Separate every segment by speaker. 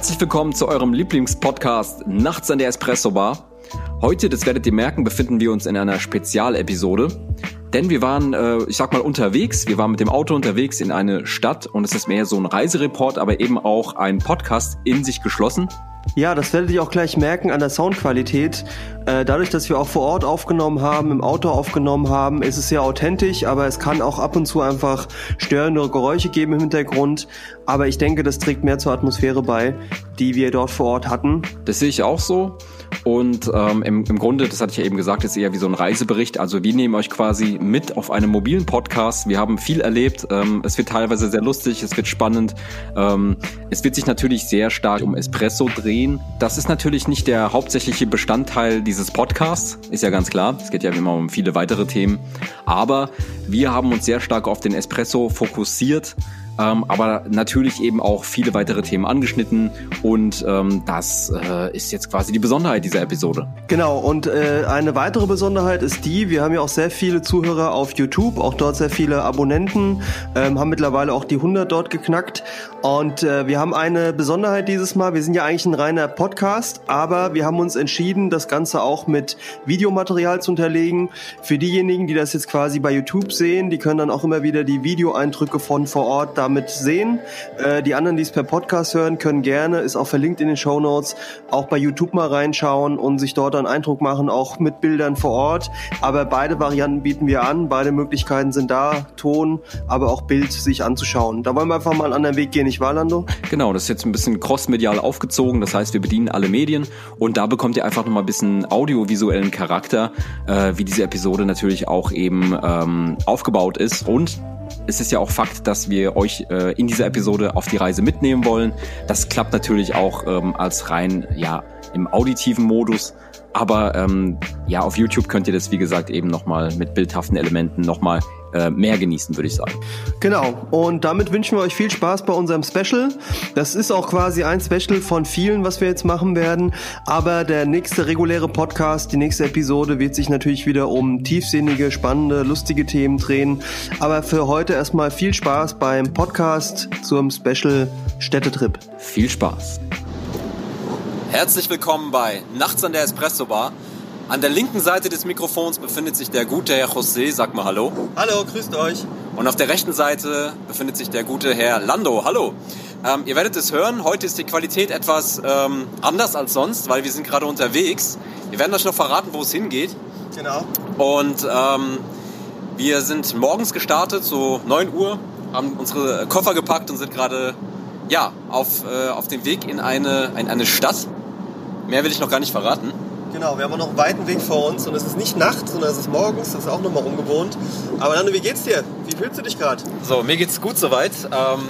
Speaker 1: Herzlich willkommen zu eurem Lieblingspodcast Nachts an der Espresso Bar. Heute, das werdet ihr merken, befinden wir uns in einer Spezialepisode. Denn wir waren, äh, ich sag mal, unterwegs. Wir waren mit dem Auto unterwegs in eine Stadt und es ist mehr so ein Reisereport, aber eben auch ein Podcast in sich geschlossen.
Speaker 2: Ja, das werdet ihr auch gleich merken an der Soundqualität. Äh, dadurch, dass wir auch vor Ort aufgenommen haben, im Auto aufgenommen haben, ist es sehr authentisch, aber es kann auch ab und zu einfach störende Geräusche geben im Hintergrund. Aber ich denke, das trägt mehr zur Atmosphäre bei, die wir dort vor Ort hatten.
Speaker 1: Das sehe ich auch so. Und ähm, im, im Grunde, das hatte ich ja eben gesagt, ist eher wie so ein Reisebericht. Also wir nehmen euch quasi mit auf einem mobilen Podcast. Wir haben viel erlebt. Ähm, es wird teilweise sehr lustig, es wird spannend. Ähm, es wird sich natürlich sehr stark um Espresso drehen. Das ist natürlich nicht der hauptsächliche Bestandteil dieses Podcasts, ist ja ganz klar. Es geht ja immer um viele weitere Themen. Aber wir haben uns sehr stark auf den Espresso fokussiert ähm, aber natürlich eben auch viele weitere Themen angeschnitten und ähm, das äh, ist jetzt quasi die Besonderheit dieser Episode.
Speaker 2: Genau, und äh, eine weitere Besonderheit ist die, wir haben ja auch sehr viele Zuhörer auf YouTube, auch dort sehr viele Abonnenten, ähm, haben mittlerweile auch die 100 dort geknackt und äh, wir haben eine Besonderheit dieses Mal, wir sind ja eigentlich ein reiner Podcast, aber wir haben uns entschieden, das Ganze auch mit Videomaterial zu unterlegen. Für diejenigen, die das jetzt quasi bei YouTube sehen, die können dann auch immer wieder die Videoeindrücke von vor Ort damit sehen. Äh, die anderen, die es per Podcast hören, können gerne, ist auch verlinkt in den Show Notes, auch bei YouTube mal reinschauen und sich dort einen Eindruck machen, auch mit Bildern vor Ort. Aber beide Varianten bieten wir an, beide Möglichkeiten sind da, Ton, aber auch Bild sich anzuschauen. Da wollen wir einfach mal einen anderen Weg gehen, nicht wahr, Lando?
Speaker 1: Genau, das ist jetzt ein bisschen crossmedial aufgezogen, das heißt, wir bedienen alle Medien und da bekommt ihr einfach nochmal ein bisschen audiovisuellen Charakter, äh, wie diese Episode natürlich auch eben ähm, aufgebaut ist und es ist ja auch Fakt, dass wir euch äh, in dieser Episode auf die Reise mitnehmen wollen. Das klappt natürlich auch ähm, als rein ja im auditiven Modus. Aber ähm, ja, auf YouTube könnt ihr das, wie gesagt, eben nochmal mit bildhaften Elementen nochmal äh, mehr genießen, würde ich sagen.
Speaker 2: Genau, und damit wünschen wir euch viel Spaß bei unserem Special. Das ist auch quasi ein Special von vielen, was wir jetzt machen werden. Aber der nächste reguläre Podcast, die nächste Episode wird sich natürlich wieder um tiefsinnige, spannende, lustige Themen drehen. Aber für heute erstmal viel Spaß beim Podcast zum Special Städtetrip.
Speaker 1: Viel Spaß. Herzlich willkommen bei Nachts an der Espresso Bar. An der linken Seite des Mikrofons befindet sich der gute Herr José, sag mal Hallo.
Speaker 2: Hallo, grüßt euch.
Speaker 1: Und auf der rechten Seite befindet sich der gute Herr Lando. Hallo. Ähm, ihr werdet es hören, heute ist die Qualität etwas ähm, anders als sonst, weil wir sind gerade unterwegs. Wir werden euch noch verraten, wo es hingeht.
Speaker 2: Genau.
Speaker 1: Und ähm, wir sind morgens gestartet, so 9 Uhr, haben unsere Koffer gepackt und sind gerade ja, auf, äh, auf dem Weg in eine, in eine Stadt. Mehr will ich noch gar nicht verraten.
Speaker 2: Genau, wir haben noch einen weiten Weg vor uns und es ist nicht Nacht, sondern es ist morgens, das ist auch nochmal ungewohnt. Aber Lando, wie geht's dir? Wie fühlst du dich gerade?
Speaker 1: So, mir geht's gut soweit. Ähm,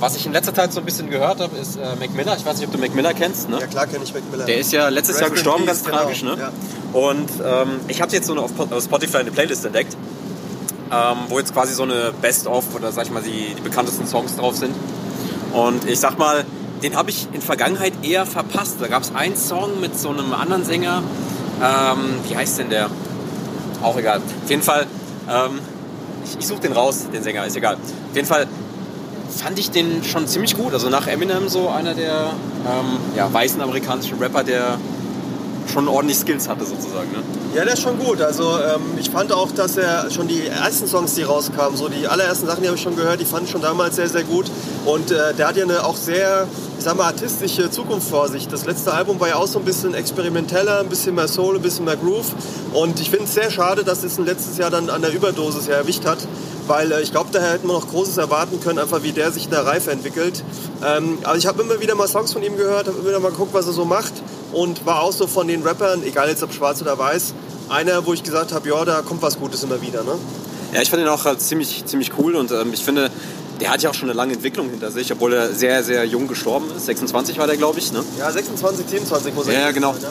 Speaker 1: was ich in letzter Zeit so ein bisschen gehört habe, ist äh, Mac Miller. Ich weiß nicht, ob du Mac Miller kennst. Ne?
Speaker 2: Ja klar kenne ich Mac Miller.
Speaker 1: Der ist ja letztes
Speaker 2: Rest
Speaker 1: Jahr gestorben,
Speaker 2: peace,
Speaker 1: ganz tragisch.
Speaker 2: genau,
Speaker 1: Ne?
Speaker 2: ja.
Speaker 1: Und ähm, ich habe jetzt so eine auf Spotify eine Playlist entdeckt, ähm, wo jetzt quasi so eine Best-of oder sag ich mal die, die bekanntesten Songs drauf sind. Und ich sag mal, den habe ich in Vergangenheit eher verpasst. Da gab es einen Song mit so einem anderen Sänger. Ähm, wie heißt denn der? Auch egal. Auf jeden Fall, ähm, ich, ich suche den raus, den Sänger, ist egal. Auf jeden Fall fand ich den schon ziemlich gut. Also nach Eminem so einer der ähm, ja, weißen amerikanischen Rapper, der schon ordentlich Skills hatte sozusagen. Ne?
Speaker 2: Ja, der ist schon gut. Also ähm, ich fand auch, dass er schon die ersten Songs, die rauskamen, so die allerersten Sachen, die habe ich schon gehört, die fand ich schon damals sehr, sehr gut. Und äh, der hat ja eine auch sehr, ich sag mal, artistische Zukunft vor sich. Das letzte Album war ja auch so ein bisschen experimenteller, ein bisschen mehr Soul, ein bisschen mehr Groove. Und ich finde es sehr schade, dass es ein letztes Jahr dann an der Überdosis ja erwischt hat. Weil äh, ich glaube, daher hätten wir noch Großes erwarten können, einfach wie der sich in der Reife entwickelt. Ähm, also ich habe immer wieder mal Songs von ihm gehört, habe immer wieder mal geguckt, was er so macht. Und war auch so von den Rappern, egal jetzt ob schwarz oder weiß, einer, wo ich gesagt habe, ja, da kommt was Gutes immer wieder. Ne?
Speaker 1: Ja, ich fand ihn auch äh, ziemlich, ziemlich cool und ähm, ich finde, der hat ja auch schon eine lange Entwicklung hinter sich, obwohl er sehr, sehr jung gestorben ist. 26 war der, glaube ich. Ne?
Speaker 2: Ja, 26, 27 muss er
Speaker 1: Ja, ja, genau.
Speaker 2: sein,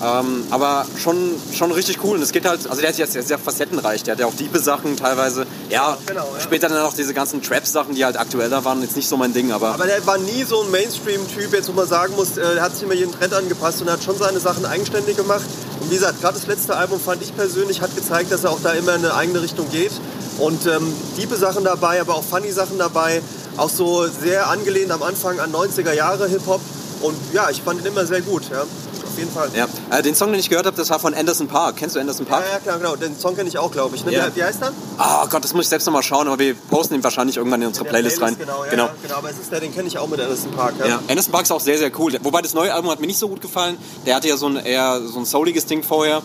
Speaker 2: ja, ja.
Speaker 1: Ähm, aber schon, schon richtig cool. Und es geht halt, also der ist jetzt sehr, sehr facettenreich. Der hat ja auch Diebe-Sachen teilweise. Ja,
Speaker 2: Genau, ja.
Speaker 1: später dann auch diese ganzen Trap-Sachen, die halt aktueller waren. Jetzt nicht so mein Ding, aber,
Speaker 2: Aber der war nie so ein Mainstream-Typ, jetzt wo man sagen muss, äh, er hat sich immer jeden Trend angepasst und hat schon seine Sachen eigenständig gemacht. Und wie gesagt, gerade das letzte Album fand ich persönlich, hat gezeigt, dass er auch da immer in eine eigene Richtung geht. Und ähm, diebe Sachen dabei, aber auch funny Sachen dabei. Auch so sehr angelehnt am Anfang an 90er Jahre Hip-Hop. Und ja, ich fand ihn immer sehr gut, ja. Auf jeden Fall.
Speaker 1: ja. Äh, den Song, den ich gehört habe, das war von Anderson Park. Kennst du Anderson
Speaker 2: Ja,
Speaker 1: Park?
Speaker 2: ja, klar, genau. Den Song kenne ich auch, glaube ich. Ne?
Speaker 1: Ja.
Speaker 2: Wie, heißt er?
Speaker 1: Ah Gott, das muss ich selbst nochmal schauen, aber wir posten ihn wahrscheinlich irgendwann in unsere
Speaker 2: Der
Speaker 1: Playlist, rein.
Speaker 2: Genau, ja,
Speaker 1: genau.
Speaker 2: Ja, genau. Aber es ist der, den kenne ich auch mit Anderson Park. Ja.
Speaker 1: Ja, Anderson Park ist auch sehr, sehr cool. Wobei das neue Album hat mir nicht so gut gefallen. Der hatte ja so ein eher so ein souliges Ding vorher.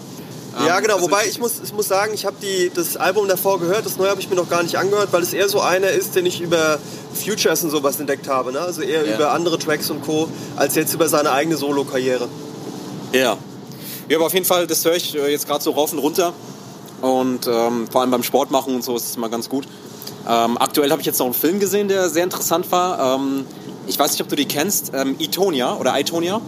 Speaker 2: Ja,
Speaker 1: Ähm,
Speaker 2: genau.
Speaker 1: also
Speaker 2: Wobei ich muss, ich muss sagen, ich habe das Album davor gehört, das neue habe ich mir noch gar nicht angehört, weil es eher so einer ist, den ich über Futures und sowas entdeckt habe. Ne? Also eher
Speaker 1: Ja.
Speaker 2: über andere Tracks und Co., als jetzt über seine eigene Solo-Karriere.
Speaker 1: Ja. Ja, aber auf jeden Fall, das höre ich äh, jetzt gerade so rauf und runter. Und ähm, vor allem beim Sport machen und so ist es mal ganz gut. Ähm, aktuell habe ich jetzt noch einen Film gesehen, der sehr interessant war. Ähm, ich weiß nicht, ob du die kennst. Ähm, Itonia oder Itonia.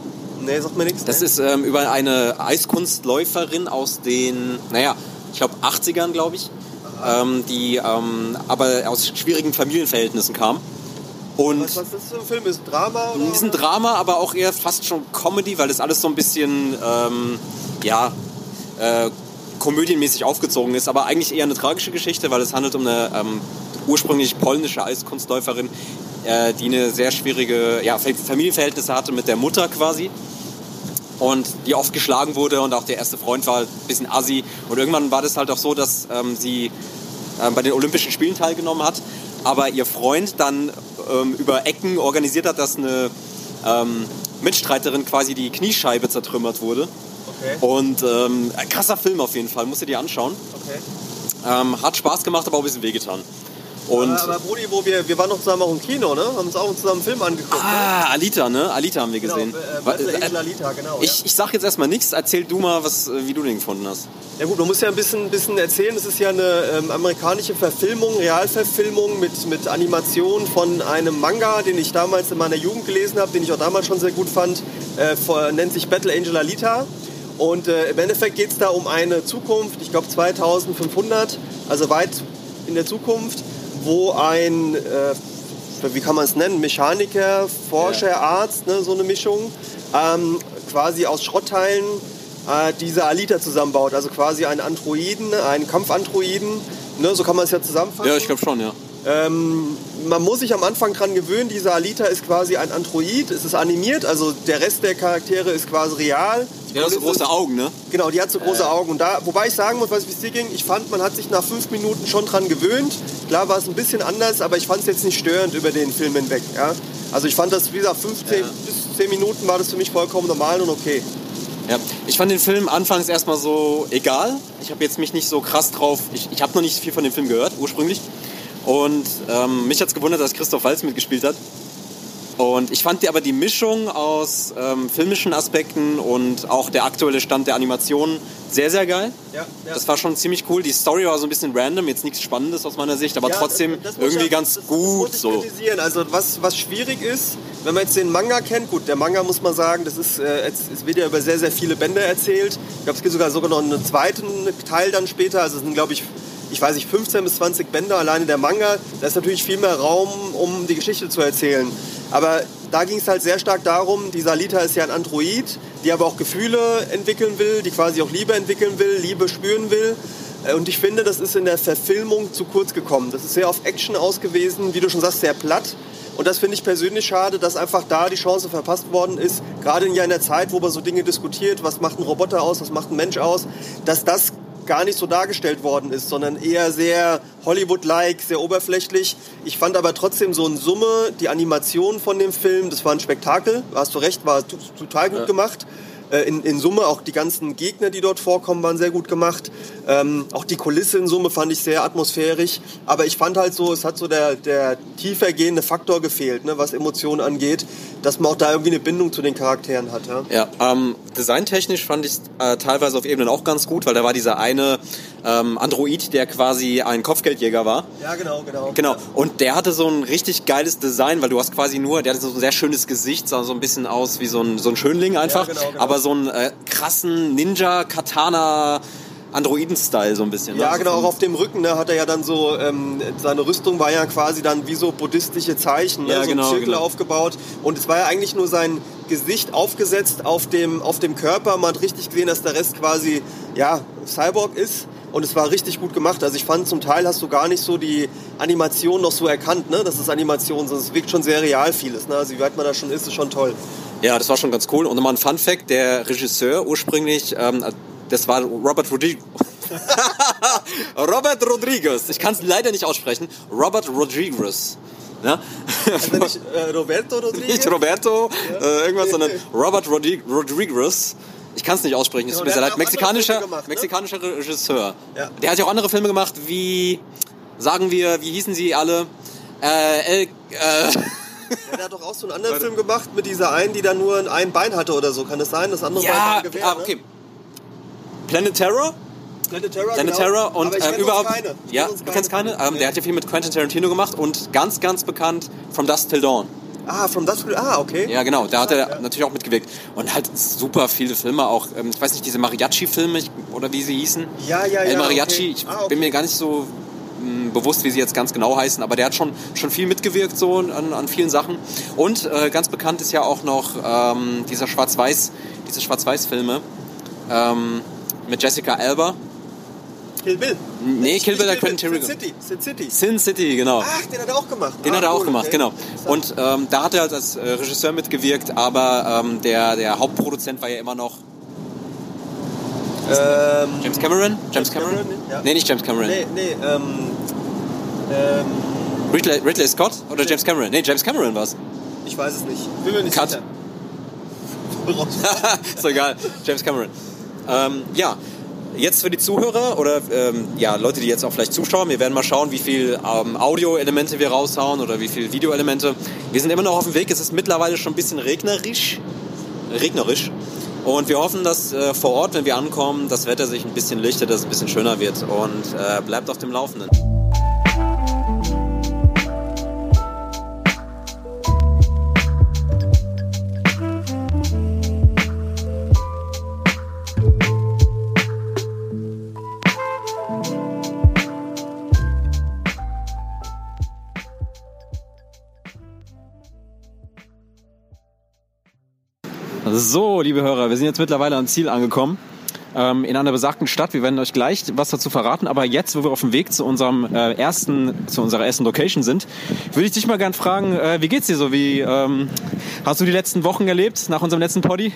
Speaker 2: Nee, sagt mir nichts.
Speaker 1: Das
Speaker 2: ne?
Speaker 1: ist ähm, über eine Eiskunstläuferin aus den, naja, ich glaube 80ern, glaube ich. Ähm, die ähm, aber aus schwierigen Familienverhältnissen kam. Und
Speaker 2: was, was ist das für ein Film? Ist ein Drama? Oder?
Speaker 1: ist ein Drama, aber auch eher fast schon Comedy, weil das alles so ein bisschen, ähm, ja, äh, komödienmäßig aufgezogen ist. Aber eigentlich eher eine tragische Geschichte, weil es handelt um eine ähm, ursprünglich polnische Eiskunstläuferin, äh, die eine sehr schwierige ja, Fa- Familienverhältnisse hatte mit der Mutter quasi. Und die oft geschlagen wurde und auch der erste Freund war ein bisschen assi. Und irgendwann war das halt auch so, dass ähm, sie ähm, bei den Olympischen Spielen teilgenommen hat, aber ihr Freund dann ähm, über Ecken organisiert hat, dass eine ähm, Mitstreiterin quasi die Kniescheibe zertrümmert wurde.
Speaker 2: Okay,
Speaker 1: Und ähm, krasser Film auf jeden Fall, musst du dir anschauen.
Speaker 2: okay.
Speaker 1: Ähm, hat Spaß gemacht, aber auch ein bisschen wehgetan. Und
Speaker 2: aber, aber Brudi, wo wir, wir waren noch zusammen auch im Kino, ne? Haben uns auch zusammen einen Film angeguckt. ne?
Speaker 1: ah, Alita, ne? Alita haben wir gesehen.
Speaker 2: Genau, äh,
Speaker 1: äh,
Speaker 2: Angel Alita, genau.
Speaker 1: ich, ich sag jetzt erstmal nichts, erzähl du mal, was, äh, wie du den gefunden hast.
Speaker 2: Ja gut, man muss ja ein bisschen, bisschen erzählen. Es ist ja eine ähm, amerikanische Verfilmung, Realverfilmung mit, mit Animation von einem Manga, den ich damals in meiner Jugend gelesen habe, den ich auch damals schon sehr gut fand. Äh, vor, nennt sich Battle Angel Alita. Und äh, im Endeffekt geht es da um eine Zukunft, ich glaube 2500, also weit in der Zukunft, wo ein, äh, wie kann man es nennen, Mechaniker, Forscher, Arzt, ne, so eine Mischung, ähm, quasi aus Schrottteilen äh, diese Alita zusammenbaut. Also quasi einen Androiden, einen Kampfandroiden. Ne, so kann man es ja zusammenfassen.
Speaker 1: Ja, ich glaube schon, ja.
Speaker 2: Ähm, man muss sich am Anfang dran gewöhnen, dieser Alita ist quasi ein Android, es ist animiert, also der Rest der Charaktere ist quasi real. Die
Speaker 1: Ja, so große Augen, ne?
Speaker 2: Genau, die hat so große Augen. Und da, wobei ich sagen muss, was wie es dir ging, ich fand, man hat sich nach fünf Minuten schon dran gewöhnt. Klar war es ein bisschen anders, aber ich fand es jetzt nicht störend über den Film hinweg. Ja? Also ich fand das, wie gesagt, 15
Speaker 1: Ja.
Speaker 2: bis 10 Minuten war das für mich vollkommen normal und okay.
Speaker 1: Ja, ich fand den Film anfangs erstmal so egal. Ich habe jetzt mich nicht so krass drauf. Ich, ich habe noch nicht viel von dem Film gehört, ursprünglich. Und ähm, mich hat's gewundert, dass Christoph Waltz mitgespielt hat. Und ich fand die, aber die Mischung aus ähm, filmischen Aspekten und auch der aktuelle Stand der Animation sehr, sehr geil.
Speaker 2: Ja, ja.
Speaker 1: Das war schon ziemlich cool. Die Story war so ein bisschen random, jetzt nichts Spannendes aus meiner Sicht, aber
Speaker 2: Ja,
Speaker 1: trotzdem
Speaker 2: das- das
Speaker 1: irgendwie
Speaker 2: ja-
Speaker 1: ganz
Speaker 2: das, Das
Speaker 1: gut
Speaker 2: muss ich
Speaker 1: so.
Speaker 2: kritisieren. Also was, was schwierig ist, wenn man jetzt den Manga kennt, gut, der Manga muss man sagen, das ist, äh, es, es wird ja über sehr, sehr viele Bände erzählt. Ich glaube, es gibt sogar sogar noch einen zweiten Teil dann später. Also es sind, glaube ich, ich weiß nicht, 15 bis 20 Bände alleine der Manga. Da ist natürlich viel mehr Raum, um die Geschichte zu erzählen. Aber da ging es halt sehr stark darum, dieser Alita ist ja ein Android, die aber auch Gefühle entwickeln will, die quasi auch Liebe entwickeln will, Liebe spüren will. Äh, Und ich finde, das ist in der Verfilmung zu kurz gekommen. Das ist sehr auf Action ausgewiesen, wie du schon sagst, sehr platt. Und das finde ich persönlich schade, dass einfach da die Chance verpasst worden ist, gerade in der Zeit, wo man so Dinge diskutiert, was macht ein Roboter aus, was macht ein Mensch aus, dass das gar nicht so dargestellt worden ist, sondern eher sehr Hollywood-like, sehr oberflächlich. Ich fand aber trotzdem so in Summe die Animation von dem Film, das war ein Spektakel, hast du recht, war total gut gemacht. Äh, In, in Summe auch die ganzen Gegner, die dort vorkommen, waren sehr gut gemacht. Ähm, auch die Kulisse in Summe fand ich sehr atmosphärisch. Aber ich fand halt so, es hat so der, der tiefer gehende Faktor gefehlt, ne, was Emotionen angeht, dass man auch da irgendwie eine Bindung zu den Charakteren hat. Ja?
Speaker 1: Ja, ähm, designtechnisch fand ich äh, teilweise auf Ebenen auch ganz gut, weil da war dieser eine ähm, Android, der quasi ein Kopfgeldjäger war.
Speaker 2: Ja, genau, genau.
Speaker 1: Genau. Und der hatte so ein richtig geiles Design, weil du hast quasi nur, der hatte so ein sehr schönes Gesicht, sah so ein bisschen aus wie so ein, so ein Schönling einfach.
Speaker 2: Ja, genau, genau.
Speaker 1: Aber so einen äh, krassen Ninja-Katana. Androiden-Style so ein bisschen.
Speaker 2: Ja,
Speaker 1: ne?
Speaker 2: genau, auch auf dem Rücken ne, hat er ja dann so, ähm, seine Rüstung war ja quasi dann wie so buddhistische Zeichen, ne,
Speaker 1: Ja,
Speaker 2: so
Speaker 1: genau,
Speaker 2: Zirkel
Speaker 1: genau.
Speaker 2: aufgebaut. Und es war ja eigentlich nur sein Gesicht aufgesetzt auf dem, auf dem Körper. Man hat richtig gesehen, dass der Rest quasi, ja, Cyborg ist. Und es war richtig gut gemacht. Also ich fand, zum Teil hast du gar nicht so die Animation noch so erkannt, ne? Das ist Animation, sondern es wirkt schon sehr real vieles. Ne? Also wie weit man da schon ist, ist schon toll.
Speaker 1: Ja, das war schon ganz cool. Und nochmal ein Fun Fact, der Regisseur ursprünglich, ähm, das war Robert Rodriguez. Robert Rodriguez. Ich kann es leider nicht aussprechen. Robert Rodriguez. Ja?
Speaker 2: Also nicht äh, Roberto Rodriguez?
Speaker 1: nicht Roberto, äh, irgendwas, sondern Robert Rodri Rodriguez. Ich kann es nicht aussprechen, es tut mir sehr leid. Mexikanischer,
Speaker 2: gemacht, ne?
Speaker 1: mexikanischer Regisseur.
Speaker 2: Ja.
Speaker 1: Der hat ja auch andere Filme gemacht, wie, sagen wir, wie hießen sie alle? Äh, El, äh,
Speaker 2: Ja, der hat doch auch so einen anderen Film gemacht mit dieser einen, die dann nur ein Bein hatte oder so. Kann das sein? Das andere Bein war
Speaker 1: ja,
Speaker 2: ein Gewehr,
Speaker 1: ah,
Speaker 2: ne?
Speaker 1: okay. Planet Terror?
Speaker 2: Planet Terror,
Speaker 1: Planet
Speaker 2: genau.
Speaker 1: Terror und äh, überhaupt.
Speaker 2: keine. Ich
Speaker 1: Ja, du kennst keine? Ähm, der hat ja viel mit Quentin Tarantino gemacht und ganz, ganz bekannt From Dusk Till Dawn.
Speaker 2: Ah, From Dusk Till- Ah, okay.
Speaker 1: Ja, genau, da hat er natürlich auch mitgewirkt. Und halt super viele Filme auch, ähm, ich weiß nicht, diese Mariachi-Filme oder wie sie hießen.
Speaker 2: Ja, ja,
Speaker 1: El
Speaker 2: ja,
Speaker 1: Mariachi,
Speaker 2: okay.
Speaker 1: ich
Speaker 2: Ah, okay.
Speaker 1: bin mir gar nicht so bewusst, wie sie jetzt ganz genau heißen, aber der hat schon, schon viel mitgewirkt so an, an vielen Sachen. Und äh, ganz bekannt ist ja auch noch ähm, dieser Schwarz-Weiß, diese Schwarz-Weiß-Filme ähm, mit Jessica Alba.
Speaker 2: Kill Bill.
Speaker 1: Nee, Kill Bill, der Quentin
Speaker 2: Sin
Speaker 1: Tarantino.
Speaker 2: City. Sin City.
Speaker 1: Sin City, genau.
Speaker 2: Ach, den hat er auch gemacht.
Speaker 1: Den
Speaker 2: ah,
Speaker 1: hat er auch
Speaker 2: cool,
Speaker 1: gemacht,
Speaker 2: okay.
Speaker 1: genau. Und ähm, da hat er halt als äh, Regisseur mitgewirkt, aber ähm, der, der Hauptproduzent war ja immer noch
Speaker 2: Ähm,
Speaker 1: James Cameron. James Cameron?
Speaker 2: Cameron, ja.
Speaker 1: Nee, nicht James Cameron.
Speaker 2: nee, nee, ähm, ähm,
Speaker 1: Ridley, Ridley Scott oder James Cameron? Nee, James Cameron war's.
Speaker 2: ich weiß es nicht. Bin mir nicht
Speaker 1: Cut.
Speaker 2: sicher.
Speaker 1: ist egal. James Cameron. Ähm, ja, jetzt für die Zuhörer oder ähm, ja, Leute, die jetzt auch vielleicht zuschauen, wir werden mal schauen, wie viel ähm, Audio-Elemente wir raushauen oder wie viel Videoelemente. Wir sind immer noch auf dem Weg. Es ist mittlerweile schon ein bisschen regnerisch. Regnerisch. Und wir hoffen, dass äh, vor Ort, wenn wir ankommen, das Wetter sich ein bisschen lichtet, dass es ein bisschen schöner wird. Und äh, bleibt auf dem Laufenden. So, liebe Hörer, wir sind jetzt mittlerweile am Ziel angekommen. Ähm, in einer besagten Stadt. Wir werden euch gleich was dazu verraten. Aber jetzt, wo wir auf dem Weg zu unserem äh, ersten, zu unserer ersten Location sind, würde ich dich mal gern fragen, äh, wie geht's dir so? Wie ähm, hast du die letzten Wochen erlebt nach unserem letzten Poddy?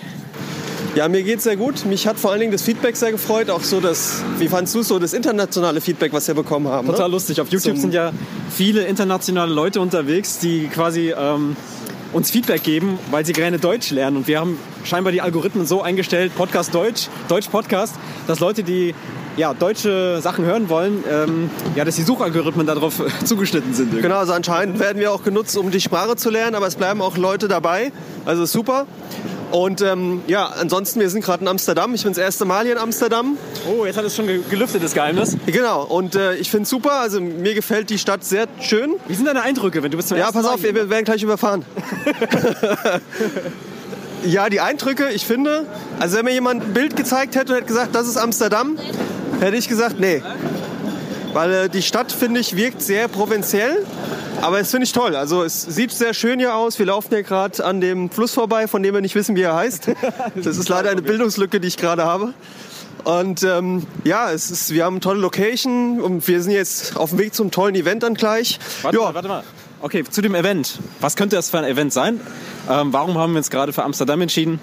Speaker 2: Ja, mir geht's sehr gut. Mich hat vor allen Dingen das Feedback sehr gefreut. Auch so das, wie fandst du so das internationale Feedback, was wir bekommen haben?
Speaker 1: Total
Speaker 2: ne?
Speaker 1: lustig. Auf YouTube
Speaker 2: Zum-
Speaker 1: sind ja viele internationale Leute unterwegs, die quasi ähm, uns Feedback geben, weil sie gerne Deutsch lernen. Und wir haben scheinbar die Algorithmen so eingestellt, Podcast Deutsch, Deutsch Podcast, dass Leute, die ja, deutsche Sachen hören wollen, ähm, ja, dass die Suchalgorithmen darauf zugeschnitten sind. irgendwie.
Speaker 2: Genau, also anscheinend werden wir auch genutzt, um die Sprache zu lernen, aber es bleiben auch Leute dabei. Also super. Und ähm, ja, ansonsten, wir sind gerade in Amsterdam. Ich bin das erste Mal hier in Amsterdam.
Speaker 1: Oh, jetzt hat es schon ge- gelüftet, das Geheimnis.
Speaker 2: Genau, und äh, ich finde es super. Also mir gefällt die Stadt sehr schön.
Speaker 1: Wie sind deine Eindrücke, wenn du bist zum
Speaker 2: Ja, pass auf, wir werden gleich überfahren. ja, die Eindrücke, ich finde, also wenn mir jemand ein Bild gezeigt hätte und hätte gesagt, das ist Amsterdam, hätte ich gesagt, nee. Weil äh, die Stadt, finde ich, wirkt sehr provinziell. Aber es finde ich toll. Also es sieht sehr schön hier aus. Wir laufen hier gerade an dem Fluss vorbei, von dem wir nicht wissen, wie er heißt. Das ist leider eine Bildungslücke, die ich gerade habe. Und ähm, ja, es ist, wir haben eine tolle Location und wir sind jetzt auf dem Weg zum tollen Event dann gleich.
Speaker 1: Warte
Speaker 2: Ja.
Speaker 1: mal, warte mal. Okay, zu dem Event. Was könnte das für ein Event sein? Ähm, warum haben wir uns gerade für Amsterdam entschieden?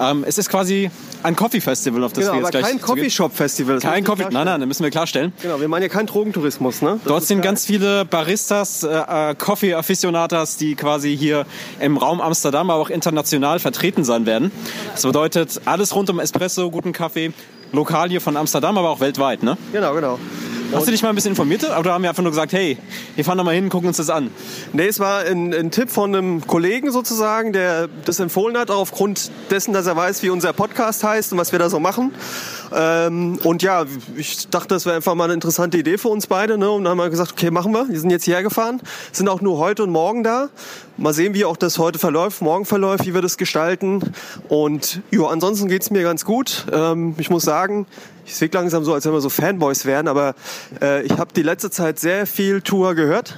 Speaker 1: Ähm, es ist quasi ein Coffee Festival, auf das
Speaker 2: Genau,
Speaker 1: wir jetzt
Speaker 2: aber
Speaker 1: gleich
Speaker 2: kein
Speaker 1: zugehen.
Speaker 2: Coffeeshop-Festival. das
Speaker 1: Kein Coffee. Nein, nein, das müssen wir klarstellen.
Speaker 2: Genau, wir meinen ja keinen Drogentourismus, ne? Das
Speaker 1: Dort sind ganz viele Baristas, äh, äh, Coffee-Afficionatas, die quasi hier im Raum Amsterdam, aber auch international vertreten sein werden. Das bedeutet alles rund um Espresso, guten Kaffee, lokal hier von Amsterdam, aber auch weltweit, ne?
Speaker 2: Genau, genau.
Speaker 1: Hast du dich mal ein bisschen informiert? Oder haben wir einfach nur gesagt, hey, wir fahren da mal hin, gucken uns das an?
Speaker 2: Nee, es war ein, ein Tipp von einem Kollegen sozusagen, der das empfohlen hat, aufgrund dessen, dass er weiß, wie unser Podcast heißt und was wir da so machen. Ähm, und ja, ich dachte, das wäre einfach mal eine interessante Idee für uns beide. Ne? Und dann haben wir gesagt, okay, machen wir. Wir sind jetzt hierher gefahren, sind auch nur heute und morgen da. Mal sehen, wie auch das heute verläuft, morgen verläuft, wie wir das gestalten. Und ja, ansonsten geht's mir ganz gut. Ähm, ich muss sagen, ich wirke langsam so, als wenn wir so Fanboys wären, aber äh, ich habe die letzte Zeit sehr viel Tour gehört.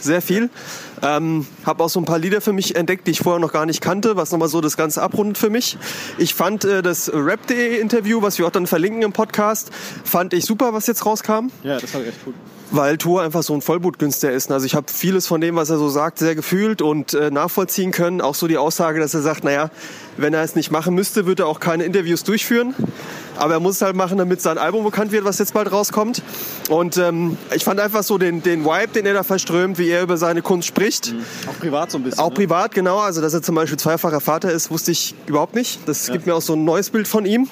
Speaker 2: Sehr viel. Ähm, habe auch so ein paar Lieder für mich entdeckt, die ich vorher noch gar nicht kannte, was nochmal so das Ganze abrundet für mich. Ich fand äh, das Rap.de Interview, was wir auch dann verlinken im Podcast, fand ich super, was jetzt rauskam.
Speaker 1: Ja, das war echt gut.
Speaker 2: Weil Tour einfach so ein Vollblutkünstler ist. Also ich habe vieles von dem, was er so sagt, sehr gefühlt und äh, nachvollziehen können. Auch so die Aussage, dass er sagt, naja, wenn er es nicht machen müsste, würde er auch keine Interviews durchführen. Aber er muss es halt machen, damit sein Album bekannt wird, was jetzt bald rauskommt. Und ähm, ich fand einfach so den, den Vibe, den er da verströmt, wie er über seine Kunst spricht.
Speaker 1: Mhm. Auch privat so ein bisschen.
Speaker 2: Auch
Speaker 1: ne?
Speaker 2: privat, genau. Also, dass er zum Beispiel zweifacher Vater ist, wusste ich überhaupt nicht. Das gibt mir auch so ein neues Bild von ihm.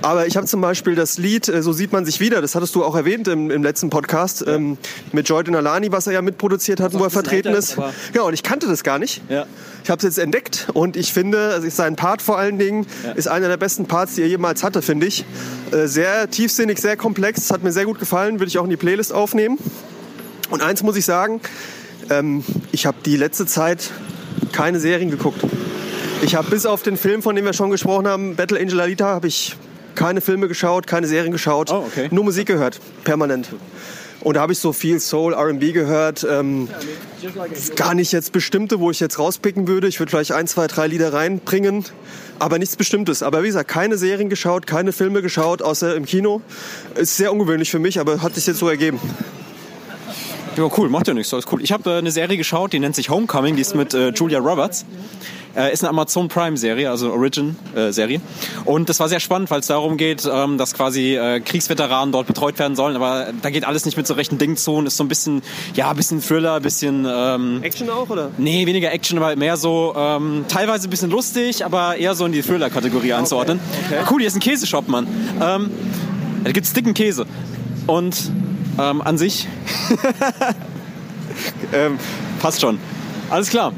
Speaker 2: Aber ich habe zum Beispiel das Lied äh, So sieht man sich wieder, das hattest du auch erwähnt im, im letzten Podcast, ähm, mit Joy Alani, was er ja mitproduziert hat, wo er vertreten
Speaker 1: älter,
Speaker 2: ist. Ja, und ich kannte das gar nicht.
Speaker 1: Ja.
Speaker 2: Ich habe es jetzt entdeckt und ich finde, also sein Part vor allen Dingen ist einer der besten Parts, die er jemals hatte, finde ich. Äh, Sehr tiefsinnig, sehr komplex, hat mir sehr gut gefallen, würde ich auch in die Playlist aufnehmen. Und eins muss ich sagen, ähm, ich habe die letzte Zeit keine Serien geguckt. Ich habe bis auf den Film, von dem wir schon gesprochen haben, Battle Angel Alita, habe ich keine Filme geschaut, keine Serien geschaut,
Speaker 1: Oh, okay.
Speaker 2: nur Musik gehört, permanent. Und da habe ich so viel Soul, R&B gehört. Ähm, gar nicht jetzt bestimmte, wo ich jetzt rauspicken würde. Ich würde vielleicht ein, zwei, drei Lieder reinbringen, aber nichts Bestimmtes. Aber wie gesagt, keine Serien geschaut, keine Filme geschaut, außer im Kino. Ist sehr ungewöhnlich für mich, aber hat sich jetzt so ergeben.
Speaker 1: Ja, cool, macht ja nichts, alles cool. Ich habe äh, eine Serie geschaut, die nennt sich Homecoming, die ist mit äh, Julia Roberts. Äh, ist eine Amazon Prime Serie, also Origin äh, Serie. Und das war sehr spannend, weil es darum geht, ähm, dass quasi äh, Kriegsveteranen dort betreut werden sollen. Aber da geht alles nicht mit so rechten Dingen zu und ist so ein bisschen, ja, ein bisschen Thriller, ein bisschen, ähm,
Speaker 2: Action auch, oder?
Speaker 1: nee, weniger Action, aber mehr so, ähm, teilweise ein bisschen lustig, aber eher so in die Thriller-Kategorie einzuordnen. Cool, hier ist ein Käseshop, Mann. Ähm, da gibt's dicken Käse. Und ähm, an sich ähm, passt schon. Alles klar.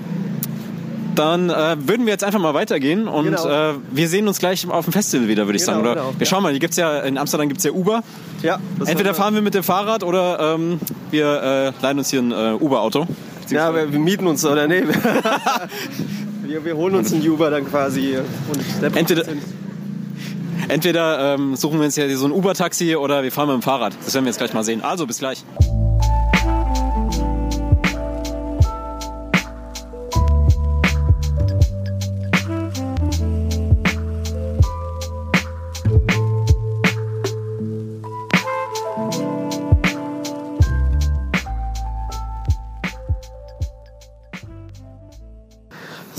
Speaker 1: Dann äh, würden wir jetzt einfach mal weitergehen und
Speaker 2: Genau.
Speaker 1: äh, wir sehen uns gleich auf dem Festival wieder, würde ich
Speaker 2: Genau,
Speaker 1: sagen. Oder?
Speaker 2: genau,
Speaker 1: wir schauen mal, hier gibt's ja in Amsterdam gibt's ja Uber.
Speaker 2: Ja. das
Speaker 1: Entweder fahren wir mit dem Fahrrad oder ähm, wir äh, leihen uns hier ein äh, Uber-Auto.
Speaker 2: Ja, wir, wir mieten uns, oder? Nee. wir, wir holen uns einen Uber dann quasi. Und
Speaker 1: Entweder-. Entweder ähm, suchen wir uns ja so ein Uber-Taxi oder wir fahren mit dem Fahrrad. Das werden wir jetzt gleich mal sehen. Also bis gleich.